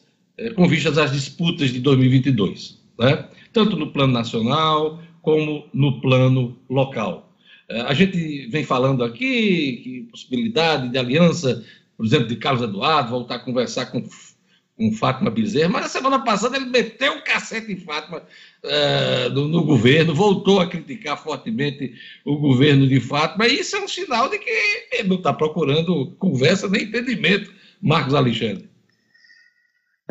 com vistas às disputas de 2022, né? tanto no plano nacional como no plano local. É, a gente vem falando aqui que possibilidade de aliança, por exemplo, de Carlos Eduardo, voltar a conversar com, com Fátima Bezerra, mas na semana passada ele meteu um cacete em Fátima uh, no, no, governo, voltou a criticar fortemente o governo de Fátima, e isso é um sinal de que ele não está procurando conversa nem entendimento, Marcos Alexandre.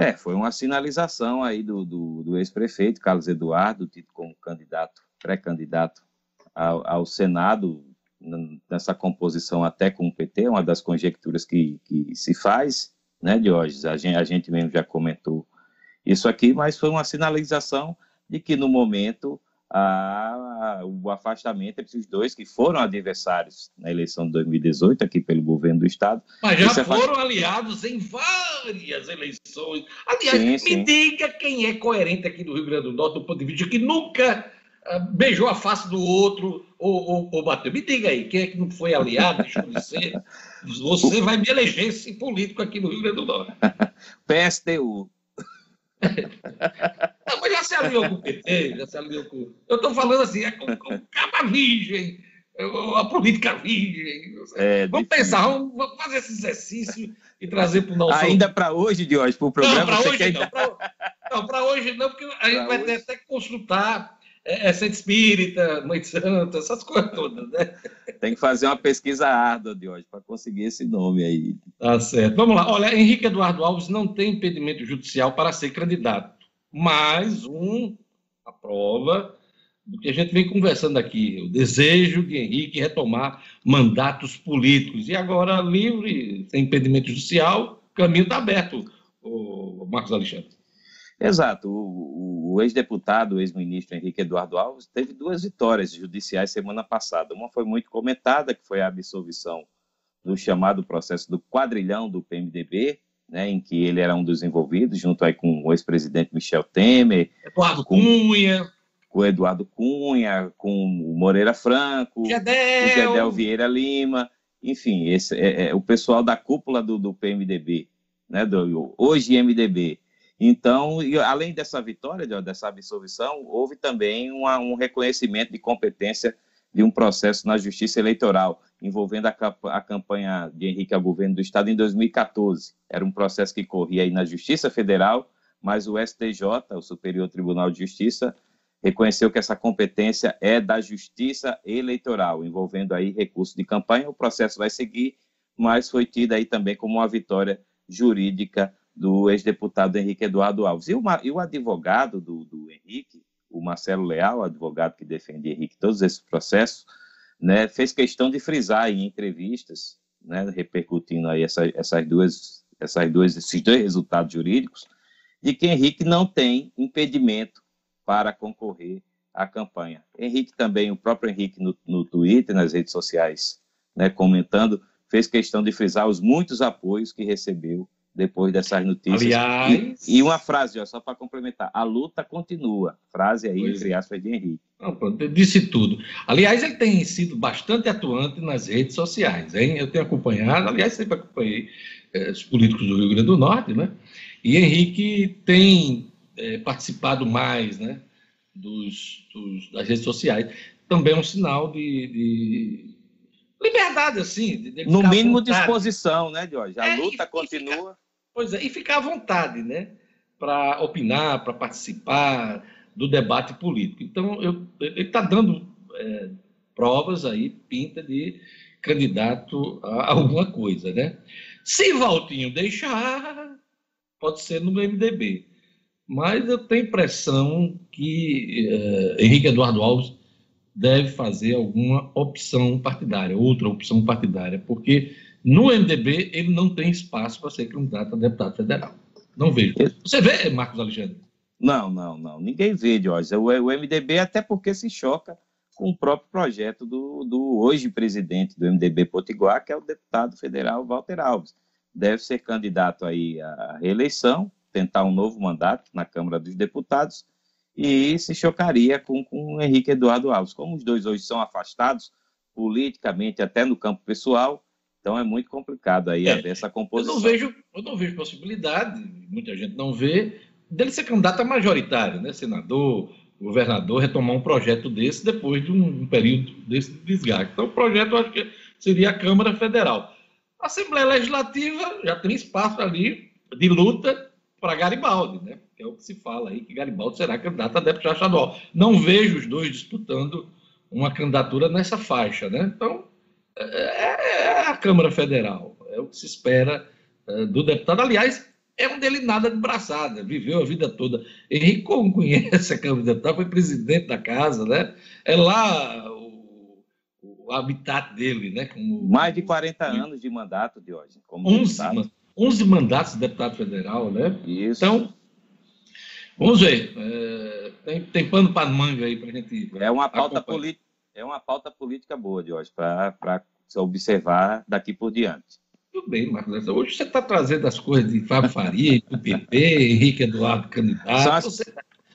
É, foi uma sinalização aí do, do, do ex-prefeito Carlos Eduardo, tido como candidato, pré-candidato ao, ao, Senado nessa composição até com o PT, uma das conjecturas que, que se faz, né, Diógenes? A gente, a gente mesmo já comentou isso aqui, mas foi uma sinalização de que no momento a, o afastamento entre os dois que foram adversários na eleição de 2018 aqui pelo governo do estado. Mas já foram aliados em várias eleições. Aliás, sim, me sim. diga quem é coerente aqui do Rio Grande do Norte do ponto de vista que nunca uh, beijou a face do outro ou, ou, ou, bateu. Me diga aí, quem é que não foi aliado, deixou de ser? Você vai me eleger esse político aqui no Rio Grande do Norte. PSTU. Não, mas já se alinhou com o PT, já se alinhou com. Eu estou falando assim, é com, com virgem, a política virgem. É, vamos difícil. pensar, vamos, vamos, fazer esse exercício e trazer para o nosso. Ainda para hoje, de hoje, para o programa. Não, para hoje quer... não. Para hoje não, porque a gente vai ter até que consultar é, é centro espírita, mãe santa, essas coisas todas, né? Tem que fazer uma pesquisa árdua de hoje para conseguir esse nome aí. Tá certo. Vamos lá. Olha, Henrique Eduardo Alves não tem impedimento judicial para ser candidato. Mais um, a prova do que a gente vem conversando aqui, o desejo de Henrique retomar mandatos políticos. E agora, livre, sem impedimento judicial, o caminho está aberto, o Marcos Alexandre. Exato. O, o ex-deputado, o ex-ministro Henrique Eduardo Alves, teve duas vitórias judiciais semana passada. Uma foi muito comentada, que foi a absolvição do chamado processo do quadrilhão do PMDB, né, em que ele era um dos envolvidos, junto aí com o ex-presidente Michel Temer. Eduardo com, Cunha. Com o Eduardo Cunha, com o Moreira Franco, Gedel. o Gedel Vieira Lima, enfim, esse, é, é, o pessoal da cúpula do, do PMDB, né, do, hoje MDB, então, além dessa vitória, dessa absolvição, houve também uma, um reconhecimento de competência de um processo na Justiça Eleitoral, envolvendo a, a, campanha de Henrique ao governo do Estado em 2014. Era um processo que corria aí na Justiça Federal, mas o STJ, o Superior Tribunal de Justiça, reconheceu que essa competência é da Justiça Eleitoral, envolvendo aí recurso de campanha. O processo vai seguir, mas foi tido aí também como uma vitória jurídica do ex-deputado Henrique Eduardo Alves. E o, e o advogado do, do, Henrique, o Marcelo Leal, advogado que defende Henrique todos esses processos, né, fez questão de frisar em entrevistas, né, repercutindo aí essa, essas duas, essas duas, esses dois resultados jurídicos, de que Henrique não tem impedimento para concorrer à campanha. Henrique também, o próprio Henrique no, no Twitter, nas redes sociais, né, comentando, fez questão de frisar os muitos apoios que recebeu depois dessas notícias. Aliás... E, e uma frase, ó, só para complementar: a luta continua. Frase aí, pois entre é. aspas, de Henrique. Não, pronto, disse tudo. Aliás, ele tem sido bastante atuante nas redes sociais, hein? Eu tenho acompanhado, aliás, sempre acompanhei eh, os políticos do Rio Grande do Norte, né? E Henrique tem eh, participado mais, né? Dos, dos, das redes sociais. Também é um sinal de, de liberdade, assim. no mínimo disposição, né, Jorge? A é, luta continua. E pois é, e ficar à vontade, né? Para opinar, para participar do debate político. Então, eu, ele está dando é, provas aí, pinta de candidato a alguma coisa, né? Se Valtinho deixar, pode ser no MDB. Mas eu tenho impressão que uh, Henrique Eduardo Alves deve fazer alguma opção partidária, outra opção partidária, porque no MDB ele não tem espaço para ser candidato a deputado federal. Não vejo. Você vê, Marcos Alexandre? Não, não, não. Ninguém vê, Jorge. O, o MDB, até porque se choca com o próprio projeto do, do hoje presidente do MDB Potiguar, que é o deputado federal Walter Alves. Deve ser candidato aí à reeleição, tentar um novo mandato na Câmara dos Deputados e se chocaria com, com o Henrique Eduardo Alves. Como os dois hoje são afastados politicamente, até no campo pessoal, então é muito complicado aí é, essa composição. Eu não, vejo, eu não vejo possibilidade, muita gente não vê, dele ser candidato a majoritário, né? senador, governador, retomar um projeto desse depois de um, um período desse desgaste. Então, o projeto eu acho que seria a Câmara Federal. A Assembleia Legislativa já tem espaço ali de luta para Garibaldi, né? Que é o que se fala aí, que Garibaldi será candidato a deputado estadual. Não vejo os dois disputando uma candidatura nessa faixa, né? Então, é, é a Câmara Federal, é o que se espera é, do deputado. Aliás, é um dele nada de braçada, viveu a vida toda. Henrique como conhece a Câmara de Deputados, foi presidente da casa, né? É lá o, o habitat dele, né? Como... Mais de 40 anos de mandato, de hoje. Como 11, deputado. 11 mandatos de deputado federal, né? Isso. Então, vamos ver. É, tem, tem pano para manga aí para a gente. É uma pauta política. É uma pauta política boa de hoje, para observar daqui por diante. Tudo bem, Marcos. Hoje você está trazendo as coisas de Fábio Faria, do PP, Henrique Eduardo candidato. As...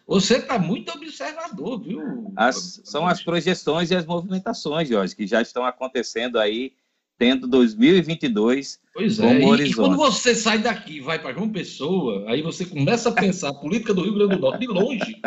Você está muito observador, viu? As, são as projeções e as movimentações, Jorge, que já estão acontecendo aí, tendo 2022 pois é, como horizonte. E quando você sai daqui vai para João Pessoa, aí você começa a pensar a política do Rio Grande do Norte de longe.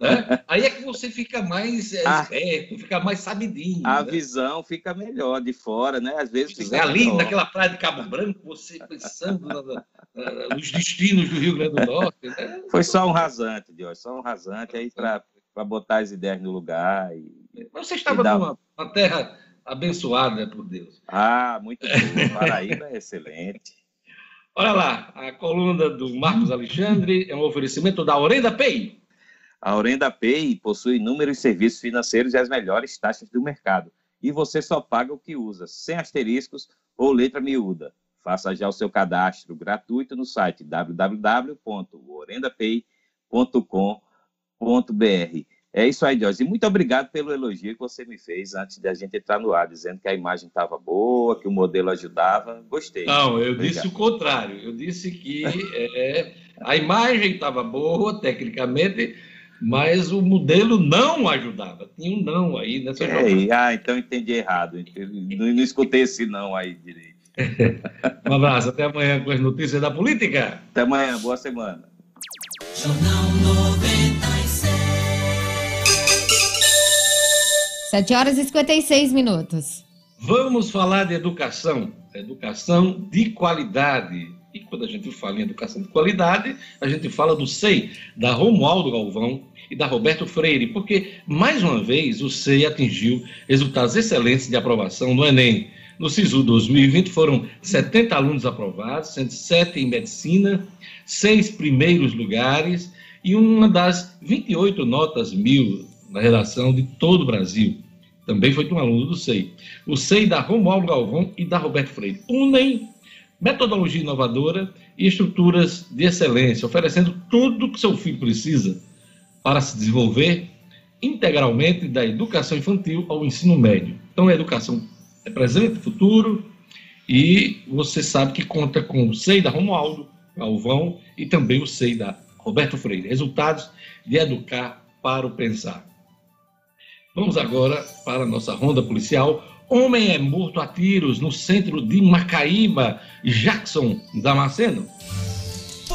Né? Aí é que você fica mais é, ah. esperto, fica mais sabidinho. A né? visão fica melhor de fora, né? Às vezes fica ali melhor. naquela praia de Cabo Branco, você pensando na, na, nos destinos do Rio Grande do Norte. Né? Foi só um rasante, Deus, só um rasante aí para botar as ideias no lugar. E, Mas você estava dar... numa terra abençoada por Deus. Ah, muito bom. Paraíba é excelente. Olha lá, a coluna do Marcos Alexandre é um oferecimento da Orenda Pay. A Orenda Pay possui inúmeros serviços financeiros e as melhores taxas do mercado. E você só paga o que usa, sem asteriscos ou letra miúda. Faça já o seu cadastro gratuito no site www.orendapay.com.br. É isso aí, Jorge. E muito obrigado pelo elogio que você me fez antes da gente entrar no ar, dizendo que a imagem estava boa, que o modelo ajudava. Gostei. Não, eu obrigado. disse o contrário. Eu disse que é, a imagem estava boa, tecnicamente, mas o modelo não ajudava. Tinha um não aí nessa é, Ah, então entendi errado. Não, não escutei esse não aí direito. um abraço, até amanhã com as notícias da política. Até amanhã, boa semana. Jornal 96. 7 horas e 56 minutos. Vamos falar de educação. Educação de qualidade. E quando a gente fala em educação de qualidade, a gente fala do SEI, da Romualdo Galvão, e da Roberto Freire, porque, mais uma vez, o SEI atingiu resultados excelentes de aprovação no Enem. No SISU 2020 foram 70 alunos aprovados, 107 em medicina, seis primeiros lugares e uma das 28 notas mil na redação de todo o Brasil. Também foi de um aluno do SEI. O SEI da Romualdo Galvão e da Roberto Freire unem metodologia inovadora e estruturas de excelência, oferecendo tudo o que seu filho precisa para se desenvolver integralmente da educação infantil ao ensino médio. Então, a educação é presente, futuro, e você sabe que conta com o SEI da Romualdo Galvão e também o SEI da Roberto Freire. Resultados de educar para o pensar. Vamos agora para a nossa ronda policial. Homem é morto a tiros no centro de Macaíba. Jackson Damasceno.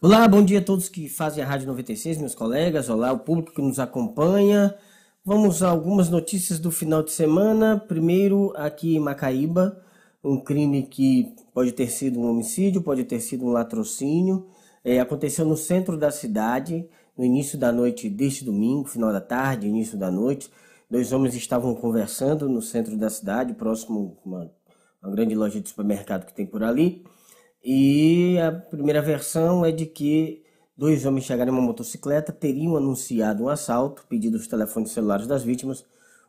Olá, bom dia a todos que fazem a Rádio 96, meus colegas. Olá, o público que nos acompanha. Vamos a algumas notícias do final de semana. Primeiro, aqui em Macaíba, um crime que pode ter sido um homicídio, pode ter sido um latrocínio. É, aconteceu no centro da cidade, no início da noite deste domingo, final da tarde, início da noite. Dois homens estavam conversando no centro da cidade, próximo a uma, uma grande loja de supermercado que tem por ali. E a primeira versão é de que dois homens chegaram em uma motocicleta, teriam anunciado um assalto, pedido os telefones celulares das vítimas.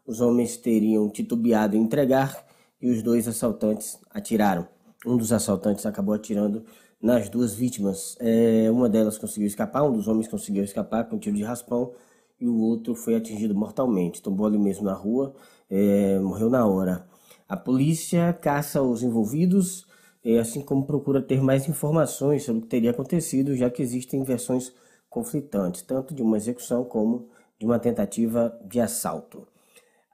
Os homens teriam titubeado em entregar e os dois assaltantes atiraram. Um dos assaltantes acabou atirando nas duas vítimas. É, uma delas conseguiu escapar, um dos homens conseguiu escapar com um tiro de raspão e o outro foi atingido mortalmente. Tombou ali mesmo na rua, é, morreu na hora. A polícia caça os envolvidos assim como procura ter mais informações sobre o que teria acontecido, já que existem versões conflitantes, tanto de uma execução como de uma tentativa de assalto.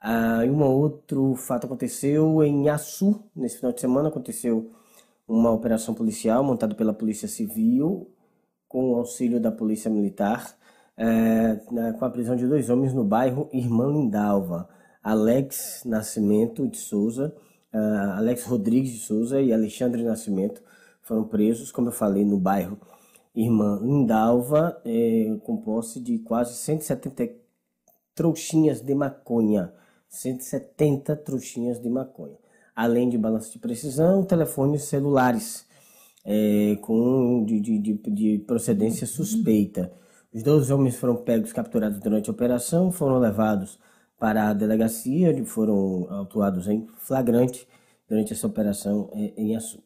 Ah, e um outro fato aconteceu em Açu, nesse final de semana aconteceu uma operação policial montada pela Polícia Civil com o auxílio da Polícia Militar, é, com a prisão de dois homens no bairro Irmã Lindalva, Alex Nascimento de Souza Alex Rodrigues de Souza e Alexandre Nascimento foram presos, como eu falei, no bairro Irmã Lindalva, é, com posse de quase 170 trouxinhas de maconha. 170 trouxinhas de maconha. Além de balanço de precisão, telefones celulares é, com de, de, de, de procedência suspeita. Os dois homens foram pegos, capturados durante a operação, foram levados para a delegacia, onde foram autuados em flagrante durante essa operação é, em Açu.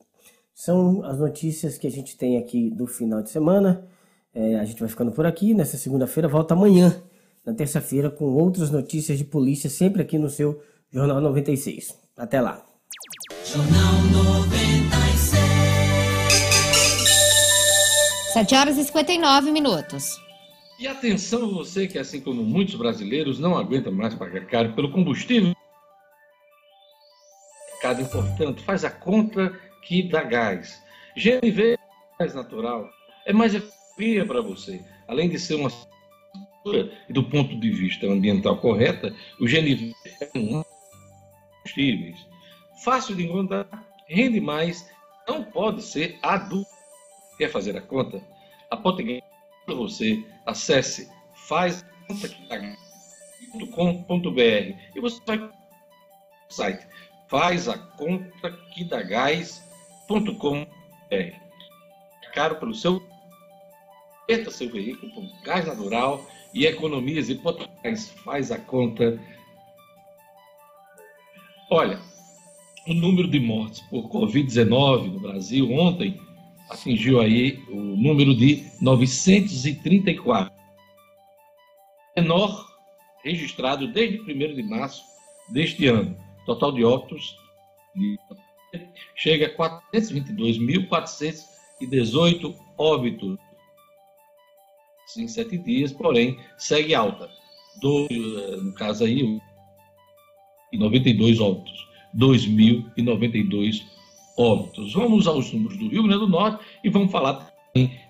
São as notícias que a gente tem aqui do final de semana. É, a gente vai ficando por aqui. Nessa segunda-feira, volta amanhã, na terça-feira, com outras notícias de polícia, sempre aqui no seu Jornal 96. Até lá. Jornal 96. 7 horas e 59 minutos. E atenção você que, assim como muitos brasileiros, não aguenta mais pagar caro pelo combustível. Cada importante, faz a conta que dá gás. GNV é mais natural, é mais fria para você. Além de ser uma e do ponto de vista ambiental correta, o GNV é um combustíveis. Fácil de encontrar, rende mais, não pode ser adulto. Quer fazer a conta? A Potiguar para você, acesse fazcontaquidagás.com.br e você vai no site faz a conta que dá gás gás.com.br. É caro pelo seu. Perta seu veículo com gás natural e economize potenciais. Faz a conta. Olha, o número de mortes por Covid-19 no Brasil ontem atingiu aí o número de 934. Menor registrado desde 1 de março deste ano. Total de óbitos chega a 422.418 óbitos em sete dias, porém segue alta. Do, no caso aí, 92 óbitos. 2.092 óbitos. Vamos aos números do Rio Grande do Norte e vamos falar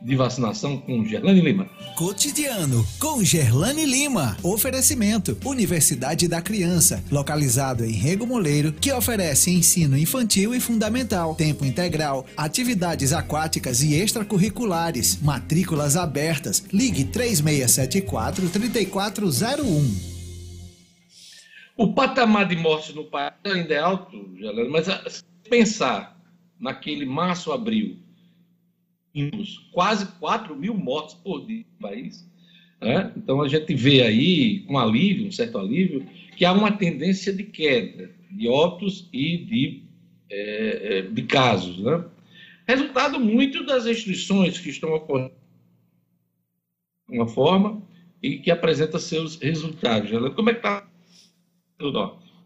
de vacinação com Gerlane Lima. Cotidiano com Gerlane Lima. Oferecimento: Universidade da Criança, localizado em Rego Moleiro, que oferece ensino infantil e fundamental, tempo integral, atividades aquáticas e extracurriculares, matrículas abertas. Ligue 3674 3401. O patamar de mortes no país ainda é alto, Gerlane, mas se pensar naquele março, abril, quase 4 mil mortes por dia no país. Né? Então a gente vê aí, com alívio, um certo alívio, que há uma tendência de queda de óbitos e de, é, de casos. Né? Resultado muito das restrições que estão ocorrendo de uma forma e que apresenta seus resultados. Como é que está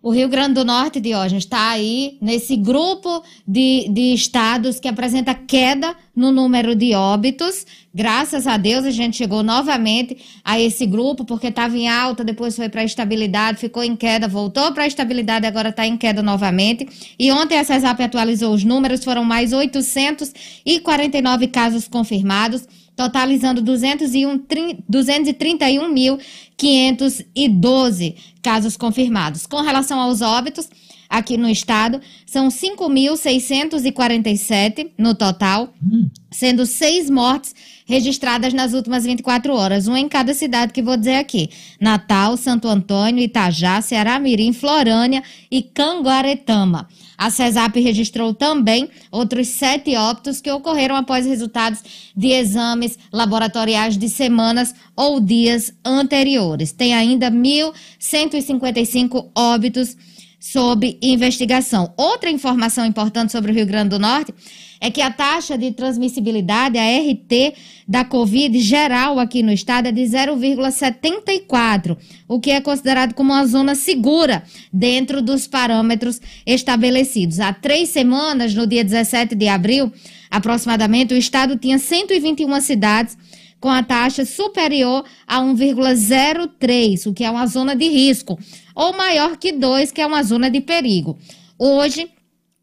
o Rio Grande do Norte, Diógenes, está aí nesse grupo de, de estados que apresenta queda no número de óbitos. Graças a Deus a gente chegou novamente a esse grupo, porque estava em alta, depois foi para a estabilidade, ficou em queda, voltou para estabilidade, agora está em queda novamente. E ontem a CESAP atualizou os números, foram mais 849 casos confirmados totalizando 231.512 casos confirmados. Com relação aos óbitos, aqui no estado, são 5.647 no total, sendo seis mortes registradas nas últimas 24 horas, uma em cada cidade que vou dizer aqui: Natal, Santo Antônio, Itajá, Ceará Mirim, Florânia e Canguaretama. A CESAP registrou também outros sete óbitos que ocorreram após resultados de exames laboratoriais de semanas ou dias anteriores. Tem ainda 1.155 óbitos sob investigação. Outra informação importante sobre o Rio Grande do Norte é que a taxa de transmissibilidade, a RT da Covid geral aqui no estado é de 0,74, o que é considerado como uma zona segura dentro dos parâmetros estabelecidos. Há três semanas, no dia 17 de abril, aproximadamente, o estado tinha 121 cidades com a taxa superior a 1,03, o que é uma zona de risco, ou maior que 2, que é uma zona de perigo. Hoje,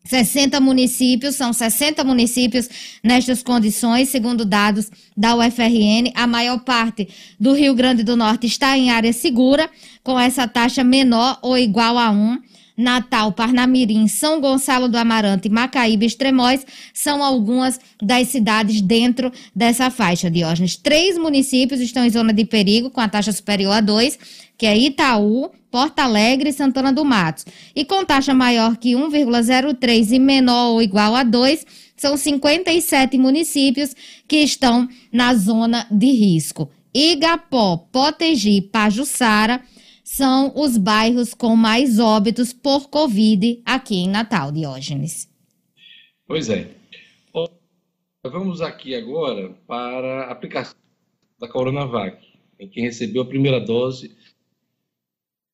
60 municípios, são 60 municípios nestas condições, segundo dados da UFRN. A maior parte do Rio Grande do Norte está em área segura, com essa taxa menor ou igual a 1. Natal, Parnamirim, São Gonçalo do Amarante, Macaíba e Extremóis são algumas das cidades dentro dessa faixa, Diógenes. Três municípios estão em zona de perigo, com a taxa superior a 2, que é Itaú, Porto Alegre e Santana do Matos. E com taxa maior que 1,03 e menor ou igual a 2, são 57 municípios que estão na zona de risco. Igapó, Potegi, Pajuçara são os bairros com mais óbitos por Covid aqui em Natal, Diógenes. Pois é. Vamos aqui agora para a aplicação da Coronavac, em quem recebeu a primeira dose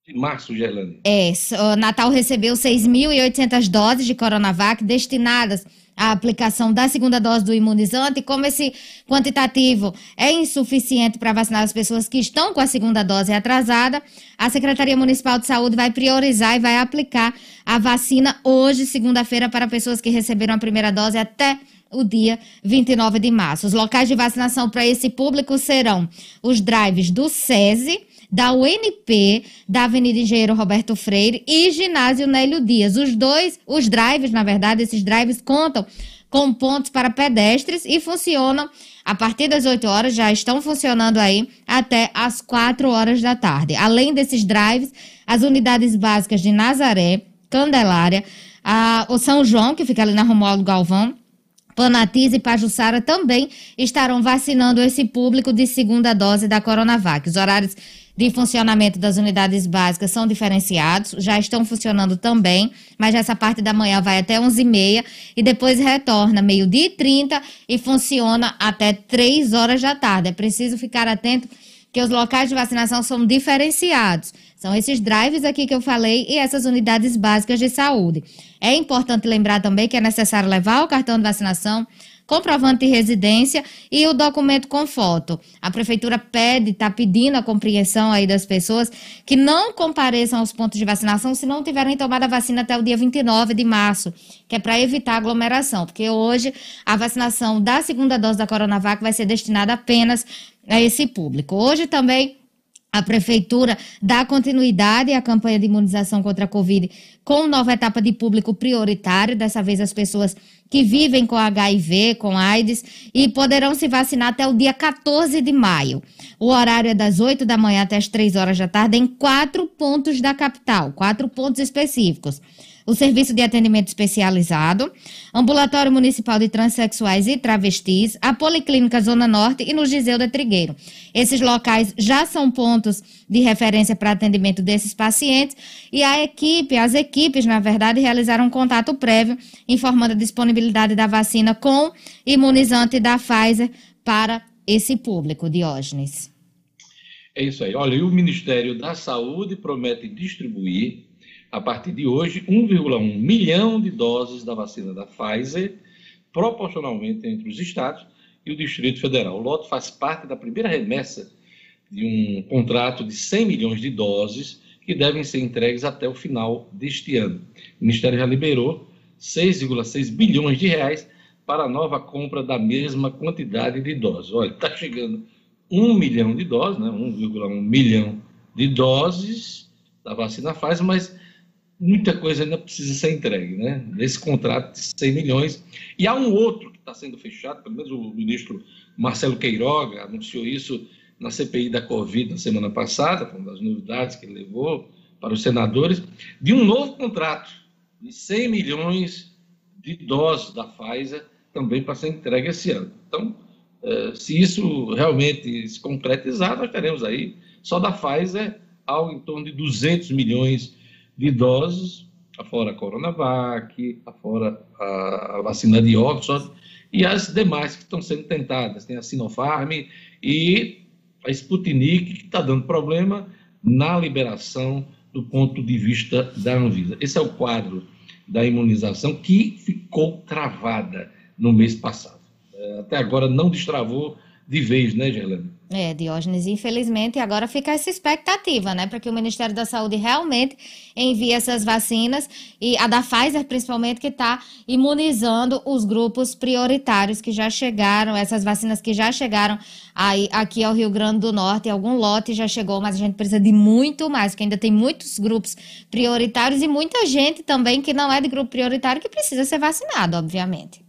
de março, Gerlane. É, Natal recebeu 6.800 doses de Coronavac destinadas à aplicação da segunda dose do imunizante. Como esse quantitativo é insuficiente para vacinar as pessoas que estão com a segunda dose atrasada, a Secretaria Municipal de Saúde vai priorizar e vai aplicar a vacina hoje, segunda-feira, para pessoas que receberam a primeira dose até o dia 29 de março. Os locais de vacinação para esse público serão os drives do SESI, da UNP, da Avenida Engenheiro Roberto Freire e Ginásio Nélio Dias. Os dois, os drives, na verdade, esses drives contam com pontos para pedestres e funcionam a partir das 8 horas, já estão funcionando aí até as 4 horas da tarde. Além desses drives, as unidades básicas de Nazaré, Candelária, a, o São João, que fica ali na Romualdo Galvão, Panatiz e Pajuçara também estarão vacinando esse público de segunda dose da Coronavac. Os horários de funcionamento das unidades básicas são diferenciados, já estão funcionando também, mas essa parte da manhã vai até 11h30 e depois retorna meio-dia e 30 e funciona até 3 horas da tarde. É preciso ficar atento que os locais de vacinação são diferenciados. São esses drives aqui que eu falei e essas unidades básicas de saúde. É importante lembrar também que é necessário levar o cartão de vacinação, comprovante de residência e o documento com foto. A prefeitura pede, está pedindo a compreensão aí das pessoas que não compareçam aos pontos de vacinação se não tiverem tomado a vacina até o dia 29 de março, que é para evitar aglomeração, porque hoje a vacinação da segunda dose da Coronavac vai ser destinada apenas a esse público. Hoje também a Prefeitura dá continuidade à campanha de imunização contra a Covid com nova etapa de público prioritário, dessa vez as pessoas que vivem com HIV, com AIDS, e poderão se vacinar até o dia 14 de maio. O horário é das 8 da manhã até as 3 horas da tarde em quatro pontos da capital, quatro pontos específicos o Serviço de Atendimento Especializado, Ambulatório Municipal de Transsexuais e Travestis, a Policlínica Zona Norte e no Giseu de Trigueiro. Esses locais já são pontos de referência para atendimento desses pacientes e a equipe, as equipes, na verdade, realizaram um contato prévio informando a disponibilidade da vacina com imunizante da Pfizer para esse público, Diógenes. É isso aí. Olha, e o Ministério da Saúde promete distribuir a partir de hoje, 1,1 milhão de doses da vacina da Pfizer, proporcionalmente entre os estados e o Distrito Federal. O lote faz parte da primeira remessa de um contrato de 100 milhões de doses que devem ser entregues até o final deste ano. O Ministério já liberou 6,6 bilhões de reais para a nova compra da mesma quantidade de doses. Olha, está chegando 1 milhão de doses, né? 1,1 milhão de doses da vacina Pfizer, mas muita coisa ainda precisa ser entregue, né? Nesse contrato de 100 milhões. E há um outro que está sendo fechado, pelo menos o ministro Marcelo Queiroga anunciou isso na CPI da Covid na semana passada, uma das novidades que ele levou para os senadores, de um novo contrato de 100 milhões de doses da Pfizer também para ser entregue esse ano. Então, eh, se isso realmente se concretizar, nós teremos aí, só da Pfizer, algo em torno de 200 milhões de idosos, afora a Coronavac, afora a, a vacina de Oxford e as demais que estão sendo tentadas. Tem a Sinopharm e a Sputnik, que está dando problema na liberação do ponto de vista da Anvisa. Esse é o quadro da imunização que ficou travada no mês passado. É, até agora não destravou de vez, né, Gerlane? É, Diógenes, infelizmente, agora fica essa expectativa, né, para que o Ministério da Saúde realmente envie essas vacinas e a da Pfizer, principalmente, que está imunizando os grupos prioritários que já chegaram, essas vacinas que já chegaram aí, aqui ao Rio Grande do Norte. Algum lote já chegou, mas a gente precisa de muito mais, porque ainda tem muitos grupos prioritários e muita gente também que não é de grupo prioritário que precisa ser vacinado, obviamente.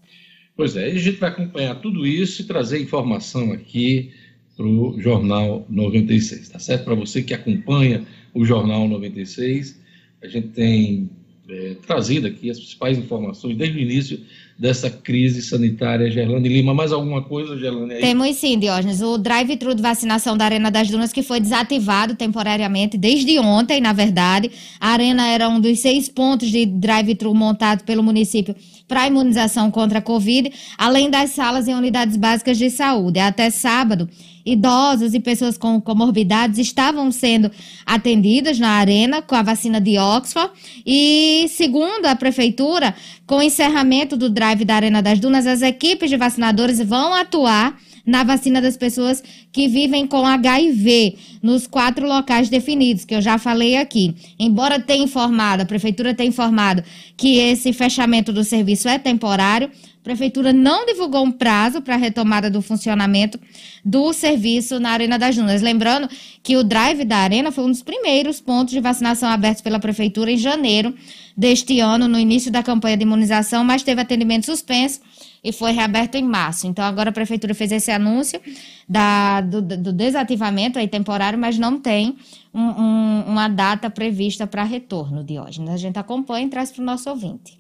Pois é, a gente vai acompanhar tudo isso e trazer informação aqui para o Jornal 96, tá certo? Para você que acompanha o Jornal 96, a gente tem é, trazido aqui as principais informações desde o início dessa crise sanitária. Gerlane Lima, mais alguma coisa, Gerlane? Aí? Temos sim, Diógenes. O drive-thru de vacinação da Arena das Dunas, que foi desativado temporariamente desde ontem, na verdade. A Arena era um dos seis pontos de drive-thru montado pelo município para imunização contra a Covid, além das salas em unidades básicas de saúde. Até sábado, idosos e pessoas com comorbidades estavam sendo atendidas na arena com a vacina de Oxford. E, segundo a prefeitura, com o encerramento do drive da Arena das Dunas, as equipes de vacinadores vão atuar na vacina das pessoas que vivem com HIV nos quatro locais definidos, que eu já falei aqui. Embora tenha informado, a prefeitura tenha informado que esse fechamento do serviço é temporário, a prefeitura não divulgou um prazo para a retomada do funcionamento do serviço na Arena das Dunas. Lembrando que o drive da Arena foi um dos primeiros pontos de vacinação abertos pela prefeitura em janeiro deste ano, no início da campanha de imunização, mas teve atendimento suspenso e foi reaberto em março. Então, agora a prefeitura fez esse anúncio da, do, do desativamento aí temporário, mas não tem um, um, uma data prevista para retorno, Diógenes. A gente acompanha e traz para o nosso ouvinte.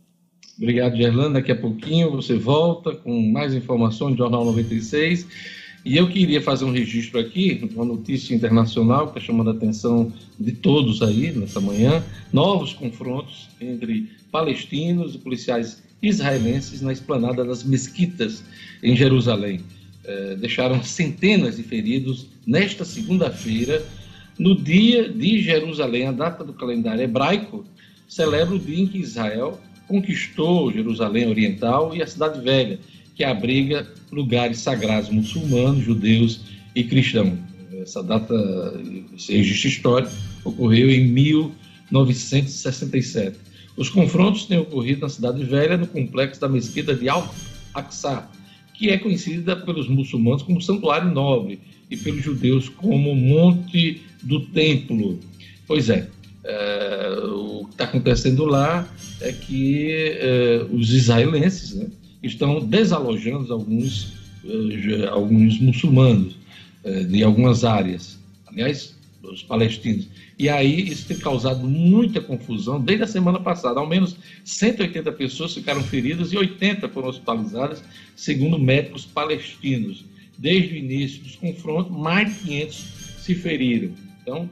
Obrigado, Gerlando. Daqui a pouquinho você volta com mais informações do Jornal 96. E eu queria fazer um registro aqui, uma notícia internacional que está chamando a atenção de todos aí nessa manhã: novos confrontos entre palestinos e policiais israelenses na esplanada das mesquitas em Jerusalém. É, deixaram centenas de feridos nesta segunda-feira, no dia de Jerusalém, a data do calendário hebraico, celebra o dia em que Israel conquistou Jerusalém Oriental e a Cidade Velha, que abriga lugares sagrados muçulmanos, judeus e cristãos. Essa data, esse registro histórico, ocorreu em 1967. Os confrontos têm ocorrido na Cidade Velha, no complexo da mesquita de Al-Aqsa, que é conhecida pelos muçulmanos como Santuário Nobre e pelos judeus como Monte do Templo. Pois é, o que está acontecendo lá é que é, os israelenses né, estão desalojando alguns, é, alguns muçulmanos de algumas áreas. Aliás, os palestinos. E aí isso tem causado muita confusão desde a semana passada. Ao menos 180 pessoas ficaram feridas e 80 foram hospitalizadas, segundo médicos palestinos. Desde o início dos confrontos, mais de 500 se feriram. Então,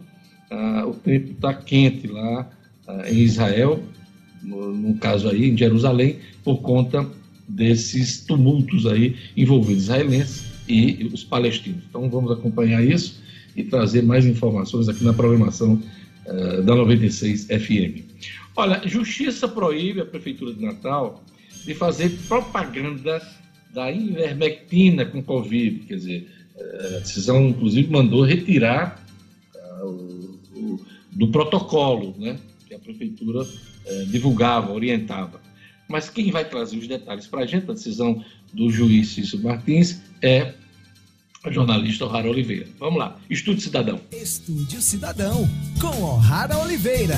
ah, o tempo está quente lá ah, em Israel, no, no, caso aí em Jerusalém, por conta desses tumultos aí envolvendo israelenses e os palestinos. Então, vamos acompanhar isso e trazer mais informações aqui na programação uh, da 96 FM. Olha, Justiça proíbe a Prefeitura de Natal de fazer propaganda da ivermectina com Covid. Quer dizer, eh, a decisão, inclusive, mandou retirar do protocolo né, que a Prefeitura uh, divulgava, orientava. Mas quem vai trazer os detalhes para a gente, a decisão do juiz Cícero Martins, é a jornalista O'Hara Oliveira. Vamos lá, Estúdio Cidadão. Estúdio Cidadão, com O'Hara Oliveira.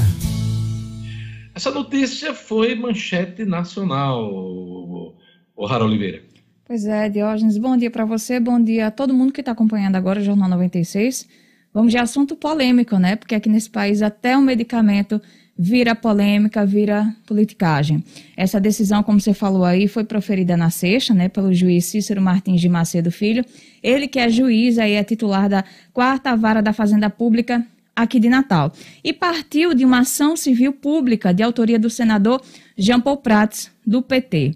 Essa notícia foi manchete nacional, O'Hara Oliveira. Pois é, Diógenes, bom dia para você, bom dia a todo mundo que está acompanhando agora o Jornal 96. Vamos de assunto polêmico, né? Porque aqui nesse país até o medicamento vira polêmica, vira politicagem. Essa decisão, como você falou aí, foi proferida na sexta, né, pelo juiz Cícero Martins de Macedo Filho. Ele que é juiz aí é titular da quarta vara da Fazenda Pública aqui de Natal. E partiu de uma ação civil pública de autoria do senador Jean Paul Prats, do PT.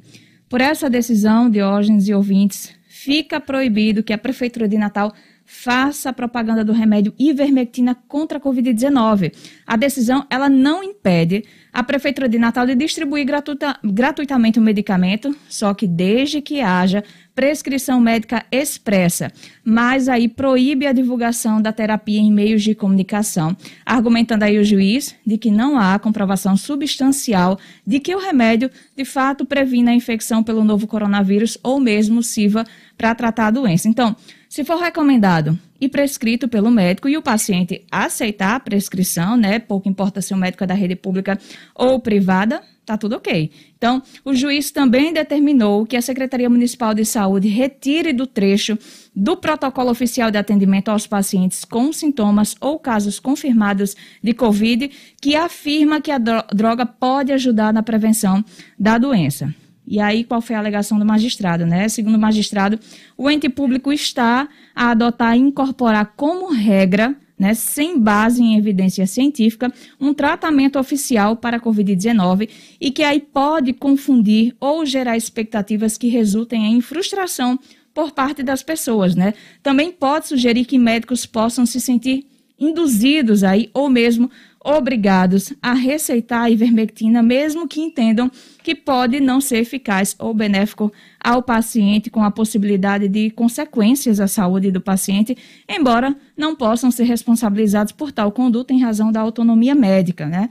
Por essa decisão, Diógenes e ouvintes, fica proibido que a Prefeitura de Natal faça a propaganda do remédio ivermectina contra a Covid-19. A decisão ela não impede a Prefeitura de Natal de distribuir gratuita, gratuitamente o medicamento, só que desde que haja prescrição médica expressa, mas aí proíbe a divulgação da terapia em meios de comunicação, argumentando aí o juiz de que não há comprovação substancial de que o remédio de fato previne a infecção pelo novo coronavírus ou mesmo sirva para tratar a doença. Então, se for recomendado e prescrito pelo médico e o paciente aceitar a prescrição, né, pouco importa se o médico é da rede pública ou privada, tá tudo ok. Então, o juiz também determinou que a Secretaria Municipal de Saúde retire do trecho do protocolo oficial de atendimento aos pacientes com sintomas ou casos confirmados de Covid, que afirma que a droga pode ajudar na prevenção da doença. E aí, qual foi a alegação do magistrado? Né? Segundo o magistrado, o ente público está a adotar e incorporar como regra né, sem base em evidência científica, um tratamento oficial para a Covid-19 e que aí pode confundir ou gerar expectativas que resultem em frustração por parte das pessoas, né? Também pode sugerir que médicos possam se sentir induzidos aí ou mesmo obrigados a receitar a ivermectina, mesmo que entendam que pode não ser eficaz ou benéfico ao paciente, com a possibilidade de consequências à saúde do paciente, embora não possam ser responsabilizados por tal conduta em razão da autonomia médica, né?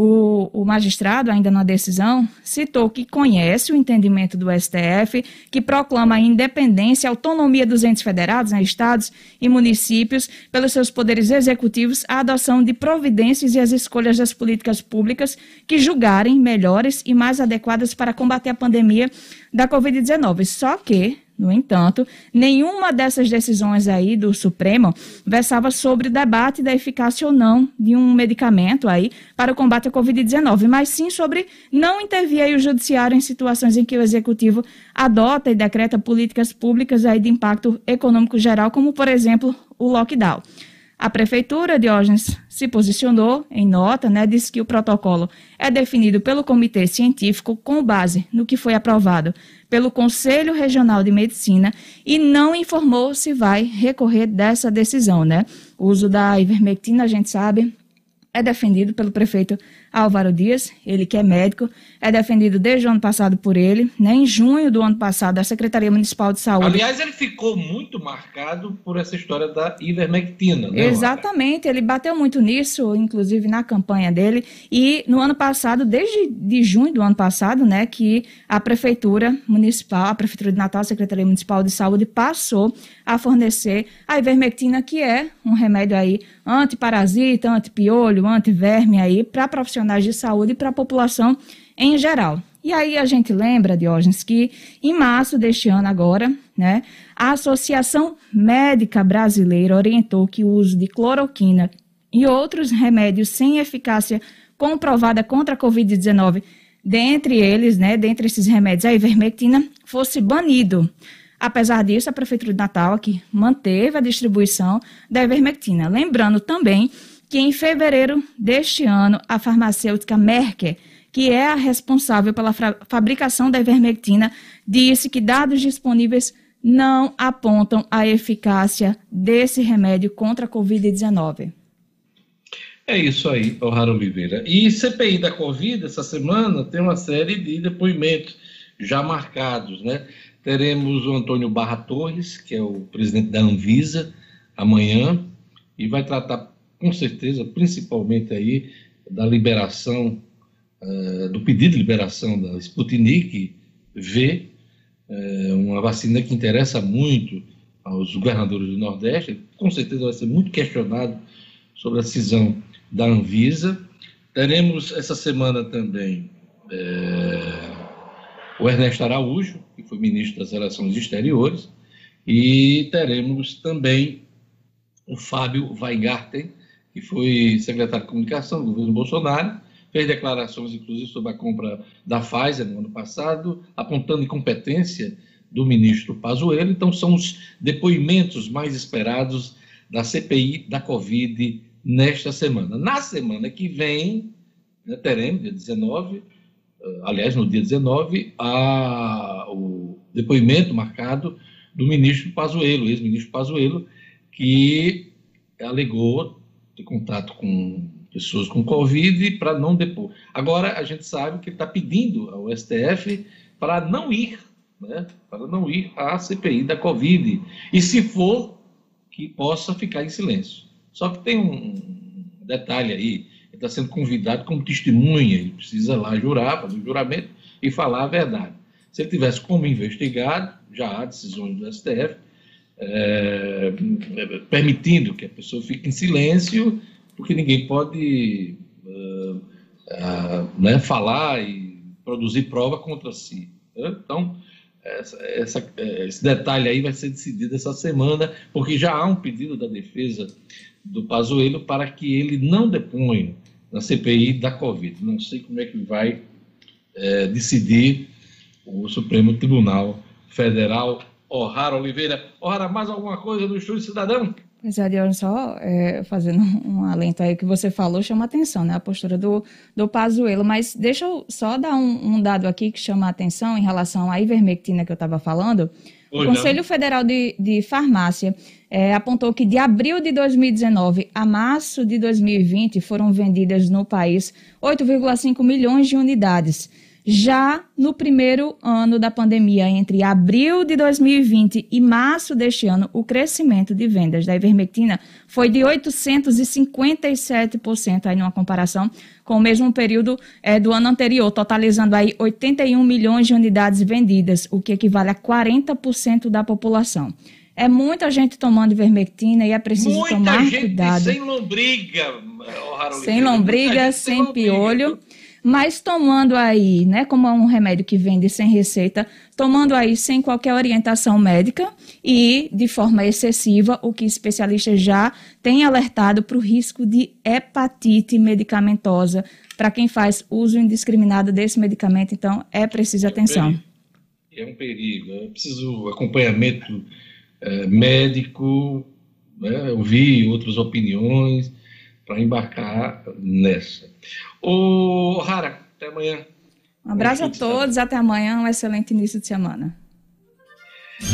O, o, magistrado, ainda na decisão, citou que conhece o entendimento do STF, que proclama a independência e autonomia dos entes federados, né, estados e municípios, pelos seus poderes executivos, a adoção de providências e as escolhas das políticas públicas que julgarem melhores e mais adequadas para combater a pandemia da Covid-19. Só que, no entanto, nenhuma dessas decisões aí do Supremo versava sobre o debate da eficácia ou não de um medicamento aí para o combate à Covid-19, mas sim sobre não intervir aí o judiciário em situações em que o executivo adota e decreta políticas públicas aí de impacto econômico geral, como por exemplo o lockdown. A prefeitura, Diógenes, se posicionou em nota, né, disse que o protocolo é definido pelo comitê científico com base no que foi aprovado pelo Conselho Regional de Medicina e não informou se vai recorrer dessa decisão, né? O uso da ivermectina, a gente sabe, é defendido pelo prefeito Álvaro Dias, ele que é médico, é defendido desde o ano passado por ele, né? Em junho do ano passado, a Secretaria Municipal de Saúde. Aliás, ele ficou muito marcado por essa história da ivermectina, né? Exatamente, ele bateu muito nisso, inclusive na campanha dele. E no ano passado, desde de junho do ano passado, né, que a Prefeitura Municipal, a Prefeitura de Natal, a Secretaria Municipal de Saúde, passou a fornecer a ivermectina, que é um remédio aí antiparasita, antipiolho, antiverme aí, para profissionais de saúde e para a população em geral. E aí a gente lembra, Diógenes, que em março deste ano agora, né, a Associação Médica Brasileira orientou que o uso de cloroquina e outros remédios sem eficácia comprovada contra a Covid-19, dentre eles, né, dentre esses remédios, a ivermectina, fosse banido. Apesar disso, a Prefeitura de Natal aqui manteve a distribuição da ivermectina. Lembrando também que em fevereiro deste ano, a farmacêutica Merck que é a responsável pela fabricação da ivermectina, disse que dados disponíveis não apontam a eficácia desse remédio contra a Covid-19. É isso aí, O'Hara Oliveira. E CPI da Covid, essa semana, tem uma série de depoimentos já marcados, né? Teremos o Antônio Barra Torres, que é o presidente da Anvisa, amanhã, e vai tratar, com certeza, principalmente aí, da liberação uh, do pedido de liberação da Sputnik V, uh, uma vacina que interessa muito aos governadores do Nordeste, com certeza vai ser muito questionado sobre a decisão da Anvisa. Teremos essa semana também é, o Ernesto Araújo, que foi ministro das Relações Exteriores, e teremos também o Fábio Weingarten, que foi secretário de comunicação do governo Bolsonaro, fez declarações, inclusive, sobre a compra da Pfizer no ano passado, apontando incompetência do ministro Pazuello. Então, são os depoimentos mais esperados da CPI da Covid nesta semana. Na semana que vem, né, teremos, dia 19, eh, aliás, no dia 19, a, o depoimento marcado do ministro Pazuello, ex-ministro Pazuello, que alegou ter contato com pessoas com Covid para não depor. Agora, a gente sabe que está pedindo ao STF para não ir né, para não ir à CPI da Covid. E se for, que possa ficar em silêncio. Só que tem um detalhe aí, ele está sendo convidado como testemunha, ele precisa lá jurar, fazer o juramento e falar a verdade. Se ele tivesse como investigado, já há decisões do STF, é, permitindo que a pessoa fique em silêncio, porque ninguém pode uh, uh, né, falar e produzir prova contra si. Então, essa, essa, esse detalhe aí vai ser decidido essa semana, porque já há um pedido da defesa do Pazuello para que ele não deponha na CPI da Covid. Não sei como é que vai é, decidir o Supremo Tribunal Federal. O'Hara Oliveira. O'Hara, mais alguma coisa do Estúdio Cidadão? Pois é, Diogo, só é, fazendo um alento aí que você falou, chama atenção, né? A postura do, do Pazuello. Mas deixa eu só dar um, um dado aqui que chama atenção em relação à ivermectina que eu estava falando. O Conselho Federal de, de Farmácia é, apontou que de abril de 2019 a março de 2020 foram vendidas no país 8,5 milhões de unidades. Já no primeiro ano da pandemia, entre abril de 2020 e março deste ano, o crescimento de vendas da ivermectina foi de 857%, aí numa comparação com o mesmo período é, do ano anterior, totalizando aí 81 milhões de unidades vendidas, o que equivale a 40% da população. É muita gente tomando ivermectina e é preciso muita tomar gente cuidado. Sem lombriga, Sem lombriga, sem piolho mas tomando aí, né, como é um remédio que vende sem receita, tomando aí sem qualquer orientação médica e de forma excessiva, o que especialistas já têm alertado para o risco de hepatite medicamentosa para quem faz uso indiscriminado desse medicamento. Então, é preciso atenção. É um perigo, é preciso acompanhamento é, médico, né, ouvir outras opiniões para embarcar nessa. Ô, Rara, até amanhã. Um abraço a todos, até amanhã, um excelente início de semana.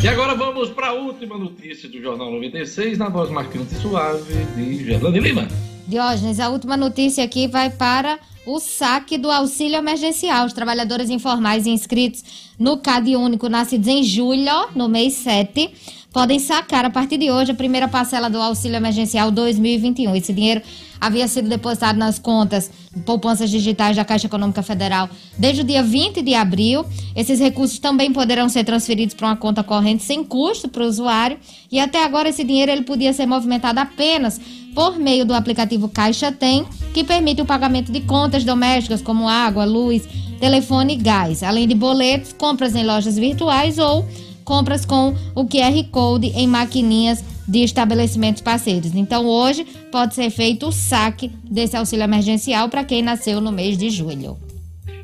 E agora vamos para a última notícia do Jornal 96, na voz marcante e suave de Gerlane Lima. Diógenes, a última notícia aqui vai para o saque do auxílio emergencial. Os trabalhadores informais inscritos no CAD Único, nascidos em julho, no mês 7, podem sacar a partir de hoje a primeira parcela do auxílio emergencial 2021. Esse dinheiro havia sido depositado nas contas poupanças digitais da Caixa Econômica Federal desde o dia 20 de abril. Esses recursos também poderão ser transferidos para uma conta corrente sem custo para o usuário. E até agora esse dinheiro ele podia ser movimentado apenas por meio do aplicativo Caixa Tem, que permite o pagamento de contas domésticas como água, luz, telefone e gás, além de boletos, compras em lojas virtuais ou compras com o QR Code em maquininhas de estabelecimentos parceiros. Então, hoje pode ser feito o saque desse auxílio emergencial para quem nasceu no mês de julho.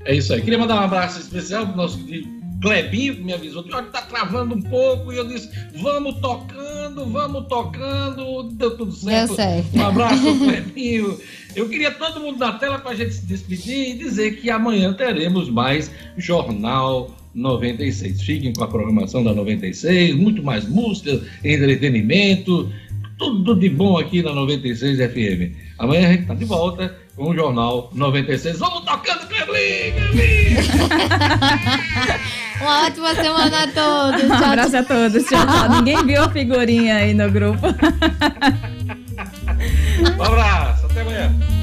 É isso aí. Queria mandar um abraço especial para o nosso Clebinho, que me avisou que está travando um pouco, e eu disse: vamos tocando, vamos tocando, deu tudo certo. Deu certo. Um abraço, Clebinho. Eu queria todo mundo na tela para a gente se despedir e dizer que amanhã teremos mais Jornal 96. Fiquem com a programação da 96, muito mais músicas, entretenimento, tudo de bom aqui na 96 FM. Amanhã a gente está de volta com o Jornal 96. Vamos tocando, Cleblin! Uma ótima semana a todos. Um abraço a todos. Tchau. Ninguém viu a figurinha aí no grupo. um abraço, até amanhã.